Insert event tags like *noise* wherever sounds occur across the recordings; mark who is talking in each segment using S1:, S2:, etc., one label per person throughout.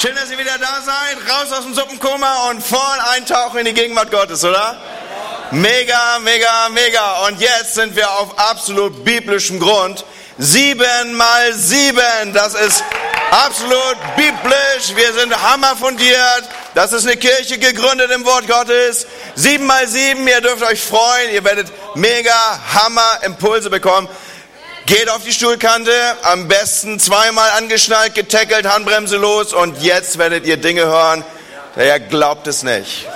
S1: Schön, dass ihr wieder da seid. Raus aus dem Suppenkoma und voll eintauchen in die Gegenwart Gottes, oder? Mega, mega, mega. Und jetzt sind wir auf absolut biblischem Grund. Sieben mal sieben. Das ist absolut biblisch. Wir sind hammerfundiert. Das ist eine Kirche gegründet im Wort Gottes. Sieben mal sieben. Ihr dürft euch freuen. Ihr werdet mega Hammer Impulse bekommen. Geht auf die Stuhlkante, am besten zweimal angeschnallt, getackelt, Handbremse los und jetzt werdet ihr Dinge hören, der glaubt es nicht.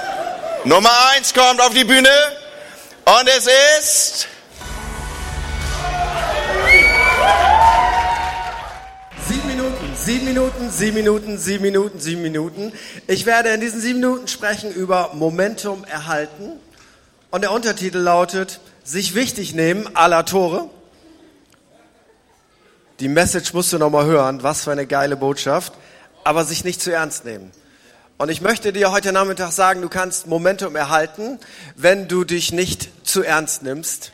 S1: Nummer eins kommt auf die Bühne und es ist...
S2: Sieben Minuten, sieben Minuten, sieben Minuten, sieben Minuten, sieben Minuten. Ich werde in diesen sieben Minuten sprechen über Momentum erhalten. Und der Untertitel lautet, sich wichtig nehmen, la Tore. Die Message musst du nochmal hören. Was für eine geile Botschaft. Aber sich nicht zu ernst nehmen. Und ich möchte dir heute Nachmittag sagen, du kannst Momentum erhalten, wenn du dich nicht zu ernst nimmst.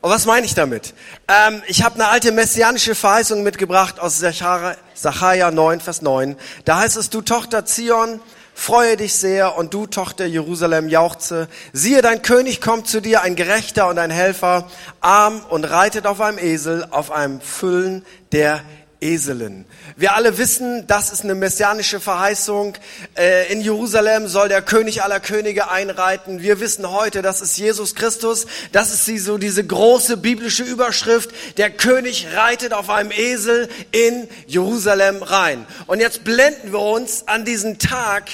S2: Und was meine ich damit? Ähm, ich habe eine alte messianische Verheißung mitgebracht aus Sacharja 9, Vers 9. Da heißt es, du Tochter Zion, Freue dich sehr und du, Tochter Jerusalem, jauchze. Siehe, dein König kommt zu dir, ein Gerechter und ein Helfer, arm und reitet auf einem Esel, auf einem Füllen der Eselin. Wir alle wissen, das ist eine messianische Verheißung. Äh, in Jerusalem soll der König aller Könige einreiten. Wir wissen heute, das ist Jesus Christus. Das ist so diese große biblische Überschrift. Der König reitet auf einem Esel in Jerusalem rein. Und jetzt blenden wir uns an diesen Tag.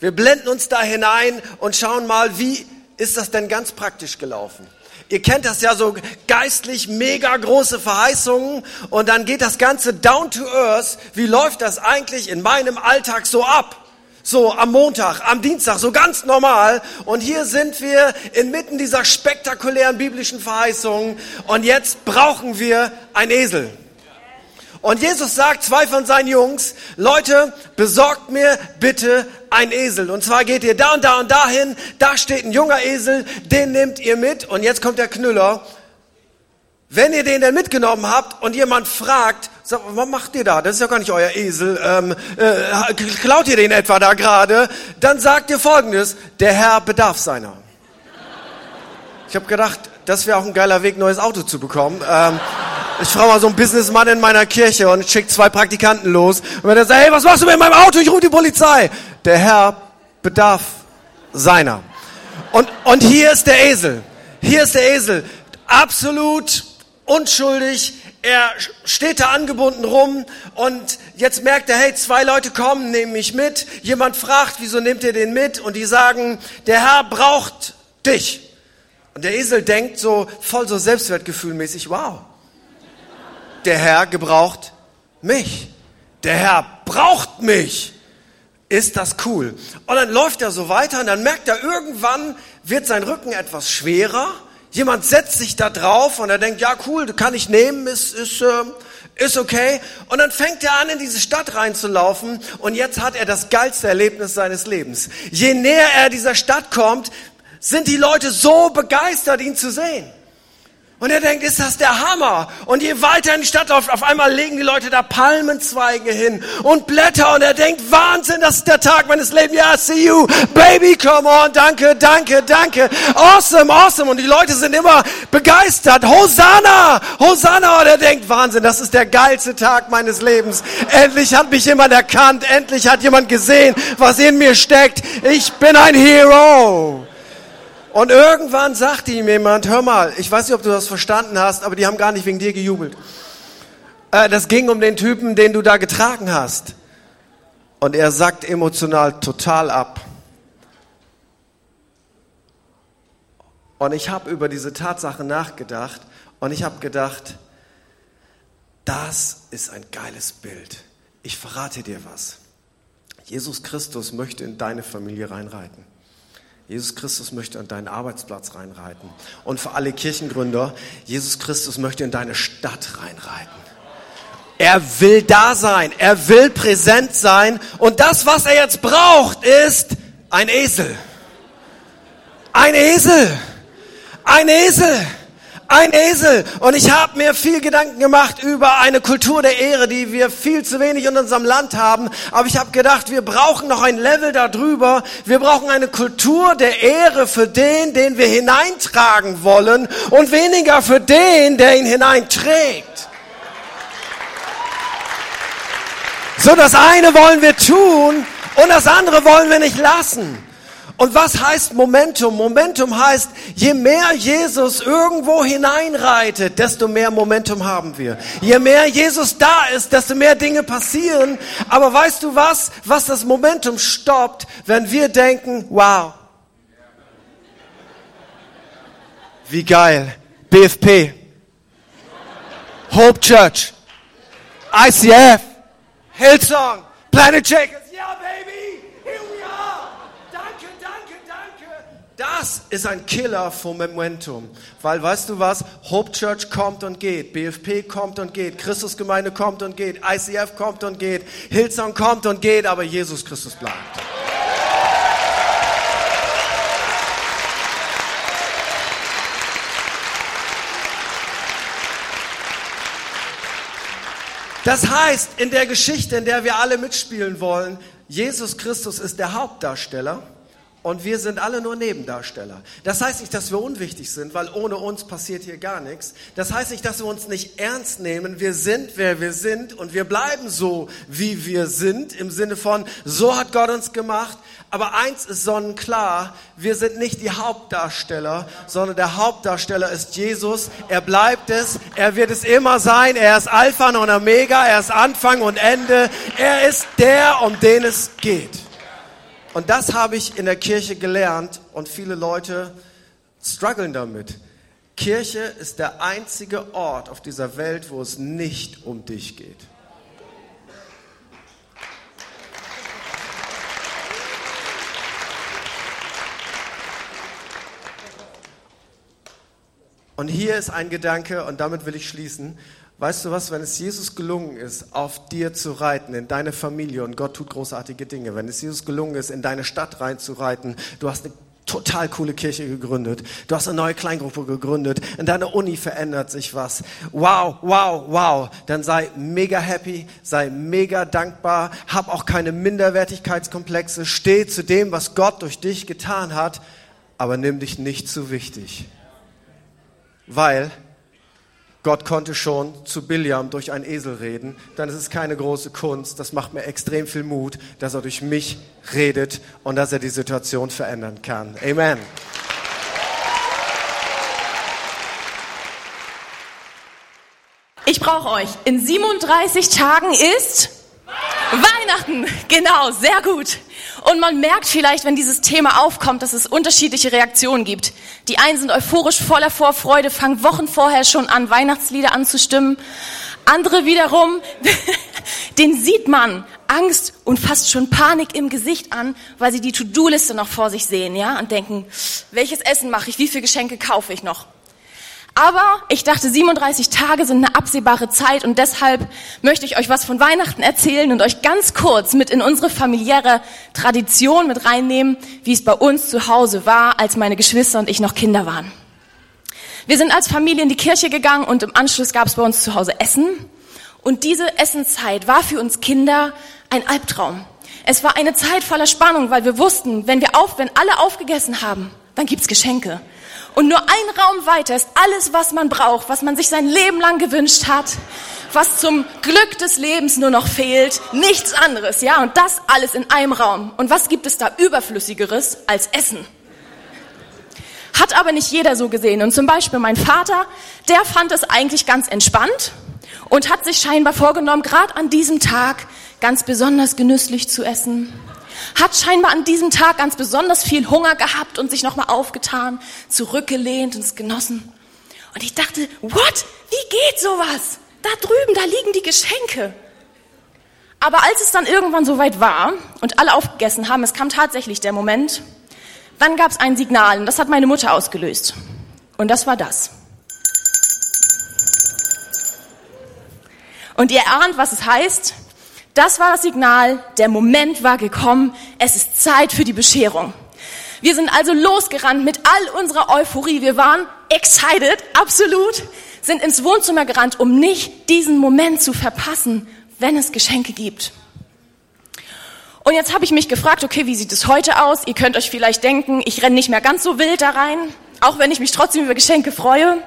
S2: Wir blenden uns da hinein und schauen mal, wie ist das denn ganz praktisch gelaufen? Ihr kennt das ja so geistlich mega große Verheißungen und dann geht das Ganze down to earth. Wie läuft das eigentlich in meinem Alltag so ab? So am Montag, am Dienstag, so ganz normal. Und hier sind wir inmitten dieser spektakulären biblischen Verheißungen und jetzt brauchen wir ein Esel. Und Jesus sagt zwei von seinen Jungs, Leute, besorgt mir bitte ein Esel. Und zwar geht ihr da und da und dahin, da steht ein junger Esel, den nehmt ihr mit. Und jetzt kommt der Knüller. Wenn ihr den denn mitgenommen habt und jemand fragt, sagt, was macht ihr da? Das ist ja gar nicht euer Esel. Ähm, äh, klaut ihr den etwa da gerade? Dann sagt ihr folgendes, der Herr bedarf seiner. Ich habe gedacht, das wäre auch ein geiler Weg, neues Auto zu bekommen. Ähm, ich frage mal so einen Businessmann in meiner Kirche und schickt zwei Praktikanten los. Und wenn er sagt, hey, was machst du mit meinem Auto? Ich rufe die Polizei. Der Herr bedarf seiner. Und, und hier ist der Esel. Hier ist der Esel. Absolut unschuldig. Er steht da angebunden rum und jetzt merkt er, hey, zwei Leute kommen, nehmen mich mit. Jemand fragt, wieso nehmt ihr den mit? Und die sagen, der Herr braucht dich. Und der Esel denkt so voll so Selbstwertgefühlmäßig, wow, der Herr gebraucht mich. Der Herr braucht mich. Ist das cool? Und dann läuft er so weiter und dann merkt er, irgendwann wird sein Rücken etwas schwerer. Jemand setzt sich da drauf und er denkt, ja cool, kann ich nehmen, ist, ist, äh, ist okay. Und dann fängt er an, in diese Stadt reinzulaufen und jetzt hat er das geilste Erlebnis seines Lebens. Je näher er dieser Stadt kommt, sind die Leute so begeistert, ihn zu sehen. Und er denkt, ist das der Hammer? Und je weiter in die Stadt läuft, auf einmal legen die Leute da Palmenzweige hin und Blätter. Und er denkt, Wahnsinn, das ist der Tag meines Lebens. Ja, see you, baby, come on, danke, danke, danke. Awesome, awesome. Und die Leute sind immer begeistert. Hosanna, Hosanna. Und er denkt, Wahnsinn, das ist der geilste Tag meines Lebens. Endlich hat mich jemand erkannt. Endlich hat jemand gesehen, was in mir steckt. Ich bin ein Hero. Und irgendwann sagte ihm jemand, hör mal, ich weiß nicht, ob du das verstanden hast, aber die haben gar nicht wegen dir gejubelt. Äh, das ging um den Typen, den du da getragen hast. Und er sagt emotional total ab. Und ich habe über diese Tatsache nachgedacht und ich habe gedacht, das ist ein geiles Bild. Ich verrate dir was. Jesus Christus möchte in deine Familie reinreiten. Jesus Christus möchte an deinen Arbeitsplatz reinreiten. Und für alle Kirchengründer, Jesus Christus möchte in deine Stadt reinreiten. Er will da sein, er will präsent sein. Und das, was er jetzt braucht, ist ein Esel. Ein Esel. Ein Esel. Ein Esel. Und ich habe mir viel Gedanken gemacht über eine Kultur der Ehre, die wir viel zu wenig in unserem Land haben. Aber ich habe gedacht, wir brauchen noch ein Level darüber. Wir brauchen eine Kultur der Ehre für den, den wir hineintragen wollen und weniger für den, der ihn hineinträgt. So das eine wollen wir tun und das andere wollen wir nicht lassen. Und was heißt Momentum? Momentum heißt, je mehr Jesus irgendwo hineinreitet, desto mehr Momentum haben wir. Je mehr Jesus da ist, desto mehr Dinge passieren. Aber weißt du was, was das Momentum stoppt, wenn wir denken, wow, wie geil, BFP, Hope Church, ICF, Hillsong, Planet Shakers, ja baby, here we are. Danke, danke, danke. Das ist ein Killer vom Momentum. Weil weißt du was? Hope Church kommt und geht, BFP kommt und geht, Christusgemeinde kommt und geht, ICF kommt und geht, Hillsong kommt und geht, aber Jesus Christus bleibt. Das heißt, in der Geschichte, in der wir alle mitspielen wollen, Jesus Christus ist der Hauptdarsteller und wir sind alle nur Nebendarsteller. Das heißt nicht, dass wir unwichtig sind, weil ohne uns passiert hier gar nichts. Das heißt nicht, dass wir uns nicht ernst nehmen. Wir sind, wer wir sind und wir bleiben so, wie wir sind, im Sinne von, so hat Gott uns gemacht. Aber eins ist sonnenklar, wir sind nicht die Hauptdarsteller, sondern der Hauptdarsteller ist Jesus. Er bleibt es, er wird es immer sein. Er ist Alpha und Omega, er ist Anfang und Ende. Er ist der, um den es geht. Und das habe ich in der Kirche gelernt und viele Leute strugglen damit. Kirche ist der einzige Ort auf dieser Welt, wo es nicht um dich geht. Und hier ist ein Gedanke, und damit will ich schließen. Weißt du was, wenn es Jesus gelungen ist, auf dir zu reiten, in deine Familie, und Gott tut großartige Dinge, wenn es Jesus gelungen ist, in deine Stadt reinzureiten, du hast eine total coole Kirche gegründet, du hast eine neue Kleingruppe gegründet, in deiner Uni verändert sich was. Wow, wow, wow. Dann sei mega happy, sei mega dankbar, hab auch keine Minderwertigkeitskomplexe, steh zu dem, was Gott durch dich getan hat, aber nimm dich nicht zu wichtig. Weil Gott konnte schon zu Biliam durch einen Esel reden, dann ist es keine große Kunst. Das macht mir extrem viel Mut, dass er durch mich redet und dass er die Situation verändern kann. Amen.
S3: Ich brauche euch. In 37 Tagen ist Weihnachten. Genau, sehr gut. Und man merkt vielleicht, wenn dieses Thema aufkommt, dass es unterschiedliche Reaktionen gibt. Die einen sind euphorisch voller Vorfreude, fangen Wochen vorher schon an, Weihnachtslieder anzustimmen. Andere wiederum, *laughs* den sieht man Angst und fast schon Panik im Gesicht an, weil sie die To-Do-Liste noch vor sich sehen, ja, und denken, welches Essen mache ich, wie viele Geschenke kaufe ich noch? Aber ich dachte, 37 Tage sind eine absehbare Zeit und deshalb möchte ich euch was von Weihnachten erzählen und euch ganz kurz mit in unsere familiäre Tradition mit reinnehmen, wie es bei uns zu Hause war, als meine Geschwister und ich noch Kinder waren. Wir sind als Familie in die Kirche gegangen und im Anschluss gab es bei uns zu Hause Essen. Und diese Essenszeit war für uns Kinder ein Albtraum. Es war eine Zeit voller Spannung, weil wir wussten, wenn wir auf, wenn alle aufgegessen haben, dann gibt's Geschenke. Und nur ein Raum weiter ist alles, was man braucht, was man sich sein Leben lang gewünscht hat, was zum Glück des Lebens nur noch fehlt, nichts anderes, ja, und das alles in einem Raum. Und was gibt es da überflüssigeres als Essen? Hat aber nicht jeder so gesehen. Und zum Beispiel mein Vater, der fand es eigentlich ganz entspannt und hat sich scheinbar vorgenommen, gerade an diesem Tag ganz besonders genüsslich zu essen hat scheinbar an diesem Tag ganz besonders viel Hunger gehabt und sich nochmal aufgetan, zurückgelehnt und es genossen. Und ich dachte, what? Wie geht sowas? Da drüben, da liegen die Geschenke. Aber als es dann irgendwann soweit war und alle aufgegessen haben, es kam tatsächlich der Moment, dann gab es ein Signal und das hat meine Mutter ausgelöst. Und das war das. Und ihr ahnt, was es heißt. Das war das Signal, der Moment war gekommen, es ist Zeit für die Bescherung. Wir sind also losgerannt mit all unserer Euphorie. Wir waren excited, absolut, sind ins Wohnzimmer gerannt, um nicht diesen Moment zu verpassen, wenn es Geschenke gibt. Und jetzt habe ich mich gefragt, okay, wie sieht es heute aus? Ihr könnt euch vielleicht denken, ich renne nicht mehr ganz so wild da rein, auch wenn ich mich trotzdem über Geschenke freue.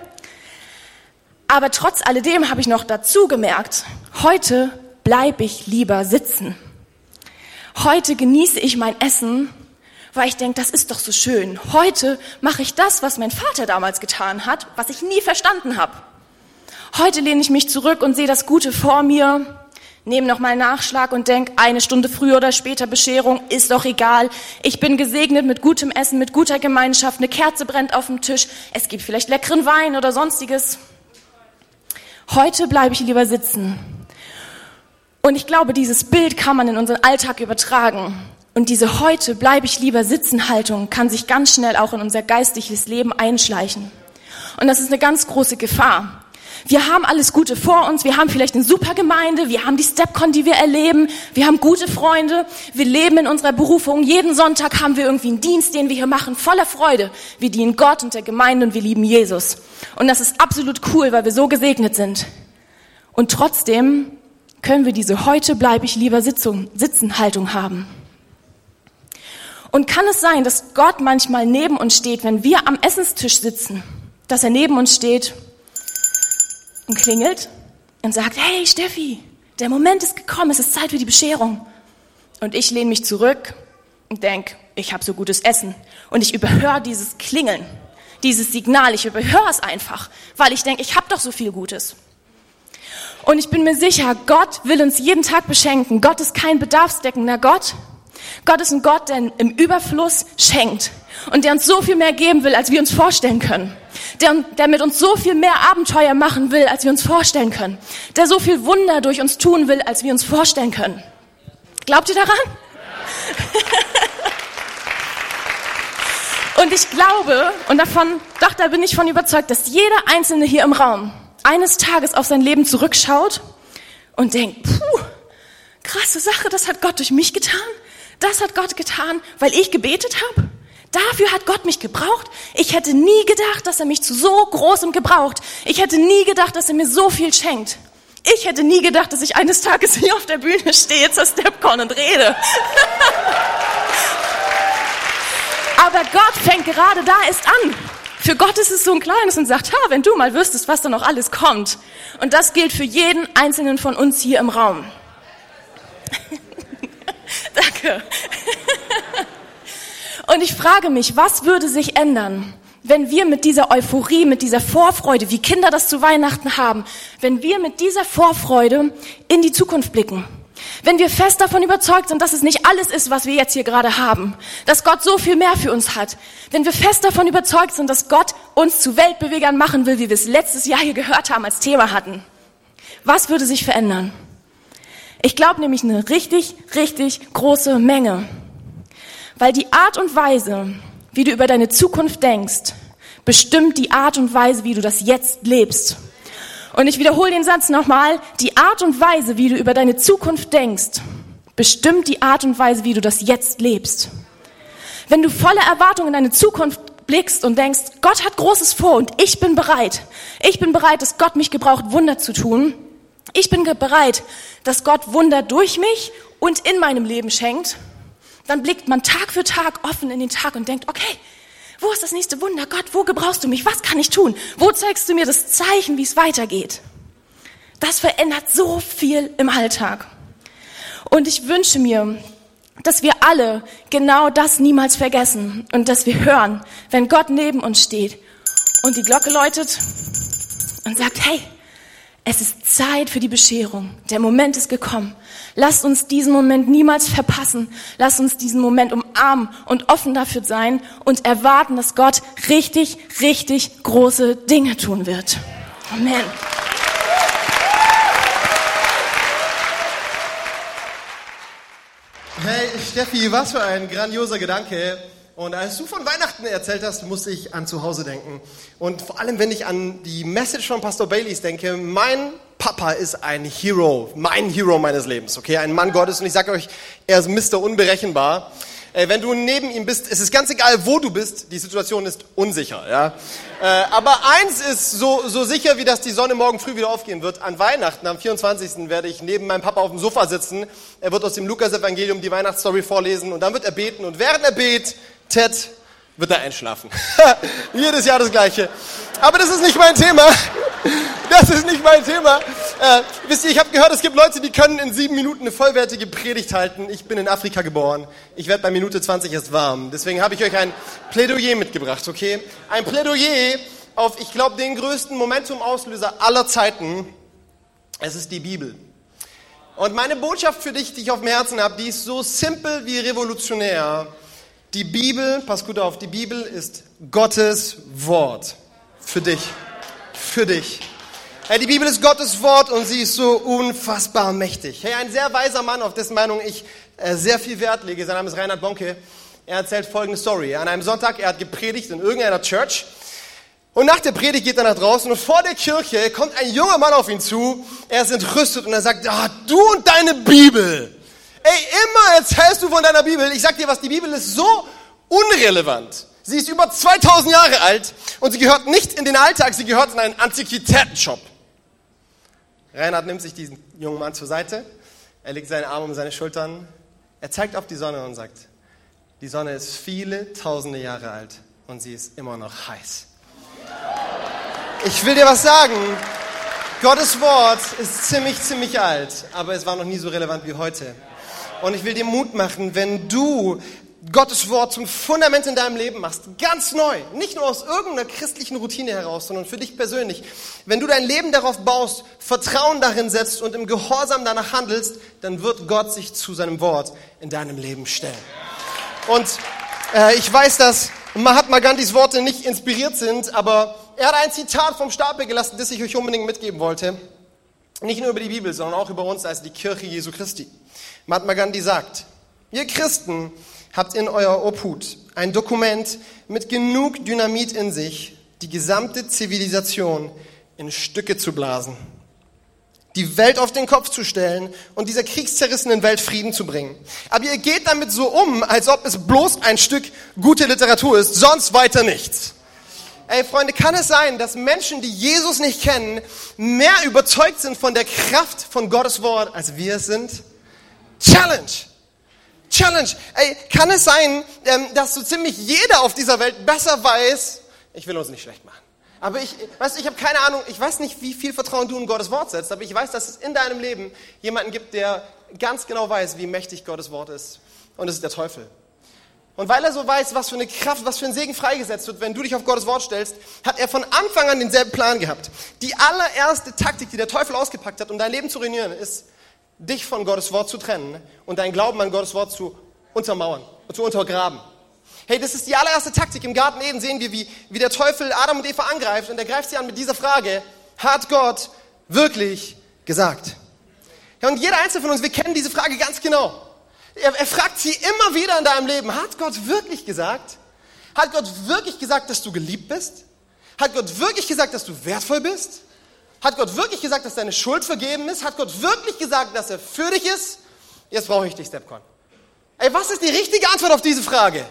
S3: Aber trotz alledem habe ich noch dazu gemerkt, heute bleibe ich lieber sitzen. Heute genieße ich mein Essen, weil ich denke, das ist doch so schön. Heute mache ich das, was mein Vater damals getan hat, was ich nie verstanden habe. Heute lehne ich mich zurück und sehe das Gute vor mir, nehme nochmal Nachschlag und denke, eine Stunde früher oder später Bescherung, ist doch egal. Ich bin gesegnet mit gutem Essen, mit guter Gemeinschaft, eine Kerze brennt auf dem Tisch, es gibt vielleicht leckeren Wein oder sonstiges. Heute bleibe ich lieber sitzen. Und ich glaube, dieses Bild kann man in unseren Alltag übertragen. Und diese heute bleibe ich lieber sitzen Haltung kann sich ganz schnell auch in unser geistliches Leben einschleichen. Und das ist eine ganz große Gefahr. Wir haben alles Gute vor uns, wir haben vielleicht eine super Gemeinde, wir haben die Stepcon, die wir erleben, wir haben gute Freunde, wir leben in unserer Berufung. Jeden Sonntag haben wir irgendwie einen Dienst, den wir hier machen, voller Freude. Wir dienen Gott und der Gemeinde und wir lieben Jesus. Und das ist absolut cool, weil wir so gesegnet sind. Und trotzdem können wir diese heute bleibe ich lieber Sitzung, Sitzenhaltung haben. Und kann es sein, dass Gott manchmal neben uns steht, wenn wir am Essenstisch sitzen, dass er neben uns steht und klingelt und sagt, hey Steffi, der Moment ist gekommen, es ist Zeit für die Bescherung. Und ich lehne mich zurück und denke, ich habe so gutes Essen. Und ich überhöre dieses Klingeln, dieses Signal, ich überhöre es einfach, weil ich denke, ich habe doch so viel Gutes. Und ich bin mir sicher, Gott will uns jeden Tag beschenken. Gott ist kein bedarfsdeckender Gott. Gott ist ein Gott, der im Überfluss schenkt und der uns so viel mehr geben will, als wir uns vorstellen können. Der, der mit uns so viel mehr Abenteuer machen will, als wir uns vorstellen können. Der so viel Wunder durch uns tun will, als wir uns vorstellen können. Glaubt ihr daran? *laughs* und ich glaube, und davon, doch, da bin ich von überzeugt, dass jeder Einzelne hier im Raum eines Tages auf sein Leben zurückschaut und denkt, puh, krasse Sache, das hat Gott durch mich getan. Das hat Gott getan, weil ich gebetet habe. Dafür hat Gott mich gebraucht. Ich hätte nie gedacht, dass er mich zu so großem gebraucht. Ich hätte nie gedacht, dass er mir so viel schenkt. Ich hätte nie gedacht, dass ich eines Tages hier auf der Bühne stehe zur Stepcon und rede. *laughs* Aber Gott fängt gerade da erst an. Für Gott ist es so ein kleines und sagt, ha, wenn du mal wüsstest, was da noch alles kommt. Und das gilt für jeden einzelnen von uns hier im Raum. *laughs* Danke. *laughs* Und ich frage mich, was würde sich ändern, wenn wir mit dieser Euphorie, mit dieser Vorfreude, wie Kinder das zu Weihnachten haben, wenn wir mit dieser Vorfreude in die Zukunft blicken? Wenn wir fest davon überzeugt sind, dass es nicht alles ist, was wir jetzt hier gerade haben, dass Gott so viel mehr für uns hat, wenn wir fest davon überzeugt sind, dass Gott uns zu Weltbewegern machen will, wie wir es letztes Jahr hier gehört haben, als Thema hatten, was würde sich verändern? Ich glaube nämlich eine richtig, richtig große Menge. Weil die Art und Weise, wie du über deine Zukunft denkst, bestimmt die Art und Weise, wie du das jetzt lebst. Und ich wiederhole den Satz nochmal. Die Art und Weise, wie du über deine Zukunft denkst, bestimmt die Art und Weise, wie du das jetzt lebst. Wenn du voller Erwartung in deine Zukunft blickst und denkst, Gott hat Großes vor und ich bin bereit. Ich bin bereit, dass Gott mich gebraucht, Wunder zu tun. Ich bin bereit, dass Gott Wunder durch mich und in meinem Leben schenkt. Dann blickt man Tag für Tag offen in den Tag und denkt, okay, wo ist das nächste Wunder? Gott, wo gebrauchst du mich? Was kann ich tun? Wo zeigst du mir das Zeichen, wie es weitergeht? Das verändert so viel im Alltag. Und ich wünsche mir, dass wir alle genau das niemals vergessen und dass wir hören, wenn Gott neben uns steht und die Glocke läutet und sagt, hey, es ist Zeit für die Bescherung. Der Moment ist gekommen. Lasst uns diesen Moment niemals verpassen. Lasst uns diesen Moment umarmen und offen dafür sein und erwarten, dass Gott richtig, richtig große Dinge tun wird. Amen.
S4: Hey Steffi, was für ein grandioser Gedanke. Und als du von Weihnachten erzählt hast, musste ich an zu Hause denken. Und vor allem, wenn ich an die Message von Pastor Baileys denke, mein Papa ist ein Hero, mein Hero meines Lebens, okay? Ein Mann Gottes. Und ich sage euch, er ist Mr. Unberechenbar. Ey, wenn du neben ihm bist, es ist ganz egal, wo du bist, die Situation ist unsicher. Ja? Äh, aber eins ist so, so sicher, wie dass die Sonne morgen früh wieder aufgehen wird. An Weihnachten, am 24. werde ich neben meinem Papa auf dem Sofa sitzen. Er wird aus dem Lukas-Evangelium die Weihnachtsstory vorlesen und dann wird er beten. Und während er betet, wird er einschlafen. *laughs* Jedes Jahr das Gleiche. Aber das ist nicht mein Thema. Das ist nicht mein Thema. Äh, wisst ihr, ich habe gehört, es gibt Leute, die können in sieben Minuten eine vollwertige Predigt halten. Ich bin in Afrika geboren. Ich werde bei Minute 20 erst warm. Deswegen habe ich euch ein Plädoyer mitgebracht, okay? Ein Plädoyer auf, ich glaube, den größten Momentum-Auslöser aller Zeiten. Es ist die Bibel. Und meine Botschaft für dich, die ich auf dem Herzen habe, die ist so simpel wie revolutionär. Die Bibel, pass gut auf, die Bibel ist Gottes Wort. Für dich. Für dich. Hey, die Bibel ist Gottes Wort und sie ist so unfassbar mächtig. Hey, ein sehr weiser Mann, auf dessen Meinung ich äh, sehr viel Wert lege, sein Name ist Reinhard Bonke. Er erzählt folgende Story. An einem Sonntag, er hat gepredigt in irgendeiner Church. Und nach der Predigt geht er nach draußen und vor der Kirche kommt ein junger Mann auf ihn zu. Er ist entrüstet und er sagt, ah, du und deine Bibel. Ey, immer erzählst du von deiner Bibel. Ich sag dir was, die Bibel ist so unrelevant. Sie ist über 2000 Jahre alt und sie gehört nicht in den Alltag, sie gehört in einen Antiquitätenshop. Reinhard nimmt sich diesen jungen Mann zur Seite, er legt seine Arme um seine Schultern, er zeigt auf die Sonne und sagt, die Sonne ist viele tausende Jahre alt und sie ist immer noch heiß. Ich will dir was sagen, Gottes Wort ist ziemlich, ziemlich alt, aber es war noch nie so relevant wie heute. Und ich will dir Mut machen, wenn du Gottes Wort zum Fundament in deinem Leben machst, ganz neu, nicht nur aus irgendeiner christlichen Routine heraus, sondern für dich persönlich, wenn du dein Leben darauf baust, Vertrauen darin setzt und im Gehorsam danach handelst, dann wird Gott sich zu seinem Wort in deinem Leben stellen. Und äh, ich weiß, dass Mahatma Gandhis Worte nicht inspiriert sind, aber er hat ein Zitat vom Stapel gelassen, das ich euch unbedingt mitgeben wollte. Nicht nur über die Bibel, sondern auch über uns als die Kirche Jesu Christi. Mahatma Gandhi sagt, ihr Christen habt in euer Obhut ein Dokument mit genug Dynamit in sich, die gesamte Zivilisation in Stücke zu blasen, die Welt auf den Kopf zu stellen und dieser kriegszerrissenen Welt Frieden zu bringen. Aber ihr geht damit so um, als ob es bloß ein Stück gute Literatur ist, sonst weiter nichts. Ey, Freunde, kann es sein, dass Menschen, die Jesus nicht kennen, mehr überzeugt sind von der Kraft von Gottes Wort, als wir es sind? Challenge! Challenge. Ey, kann es sein, ähm, dass so ziemlich jeder auf dieser Welt besser weiß, ich will uns nicht schlecht machen. Aber ich, weißt, ich habe keine Ahnung, ich weiß nicht, wie viel Vertrauen du in Gottes Wort setzt, aber ich weiß, dass es in deinem Leben jemanden gibt, der ganz genau weiß, wie mächtig Gottes Wort ist. Und es ist der Teufel. Und weil er so weiß, was für eine Kraft, was für ein Segen freigesetzt wird, wenn du dich auf Gottes Wort stellst, hat er von Anfang an denselben Plan gehabt. Die allererste Taktik, die der Teufel ausgepackt hat, um dein Leben zu ruinieren, ist, dich von Gottes Wort zu trennen und deinen Glauben an Gottes Wort zu untermauern und zu untergraben. Hey, das ist die allererste Taktik. Im Garten Eden sehen wir, wie, wie der Teufel Adam und Eva angreift und er greift sie an mit dieser Frage, hat Gott wirklich gesagt? Ja, und jeder Einzelne von uns, wir kennen diese Frage ganz genau. Er, er fragt sie immer wieder in deinem Leben, hat Gott wirklich gesagt? Hat Gott wirklich gesagt, dass du geliebt bist? Hat Gott wirklich gesagt, dass du wertvoll bist? Hat Gott wirklich gesagt, dass deine Schuld vergeben ist? Hat Gott wirklich gesagt, dass er für dich ist? Jetzt brauche ich dich, Stepcon. Ey, was ist die richtige Antwort auf diese Frage?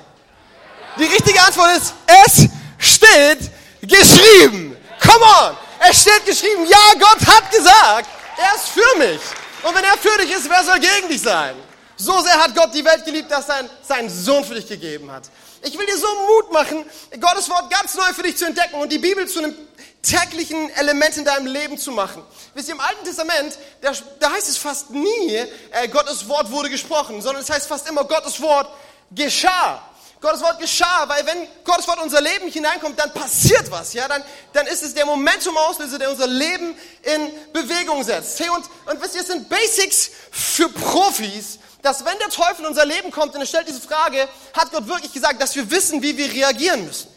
S4: Die richtige Antwort ist, es steht geschrieben. Come on! Es steht geschrieben, ja, Gott hat gesagt, er ist für mich. Und wenn er für dich ist, wer soll gegen dich sein? So sehr hat Gott die Welt geliebt, dass er seinen Sohn für dich gegeben hat. Ich will dir so Mut machen, Gottes Wort ganz neu für dich zu entdecken und die Bibel zu einem täglichen Element in deinem Leben zu machen. Wisst ihr, im Alten Testament, da, da heißt es fast nie, äh, Gottes Wort wurde gesprochen, sondern es heißt fast immer, Gottes Wort geschah. Gottes Wort geschah, weil wenn Gottes Wort in unser Leben hineinkommt, dann passiert was, ja, dann, dann ist es der Momentum-Auslöser, der unser Leben in Bewegung setzt. Hey, und, und wisst ihr, es sind Basics für Profis, dass wenn der Teufel in unser Leben kommt und er stellt diese Frage, hat Gott wirklich gesagt, dass wir wissen, wie wir reagieren müssen.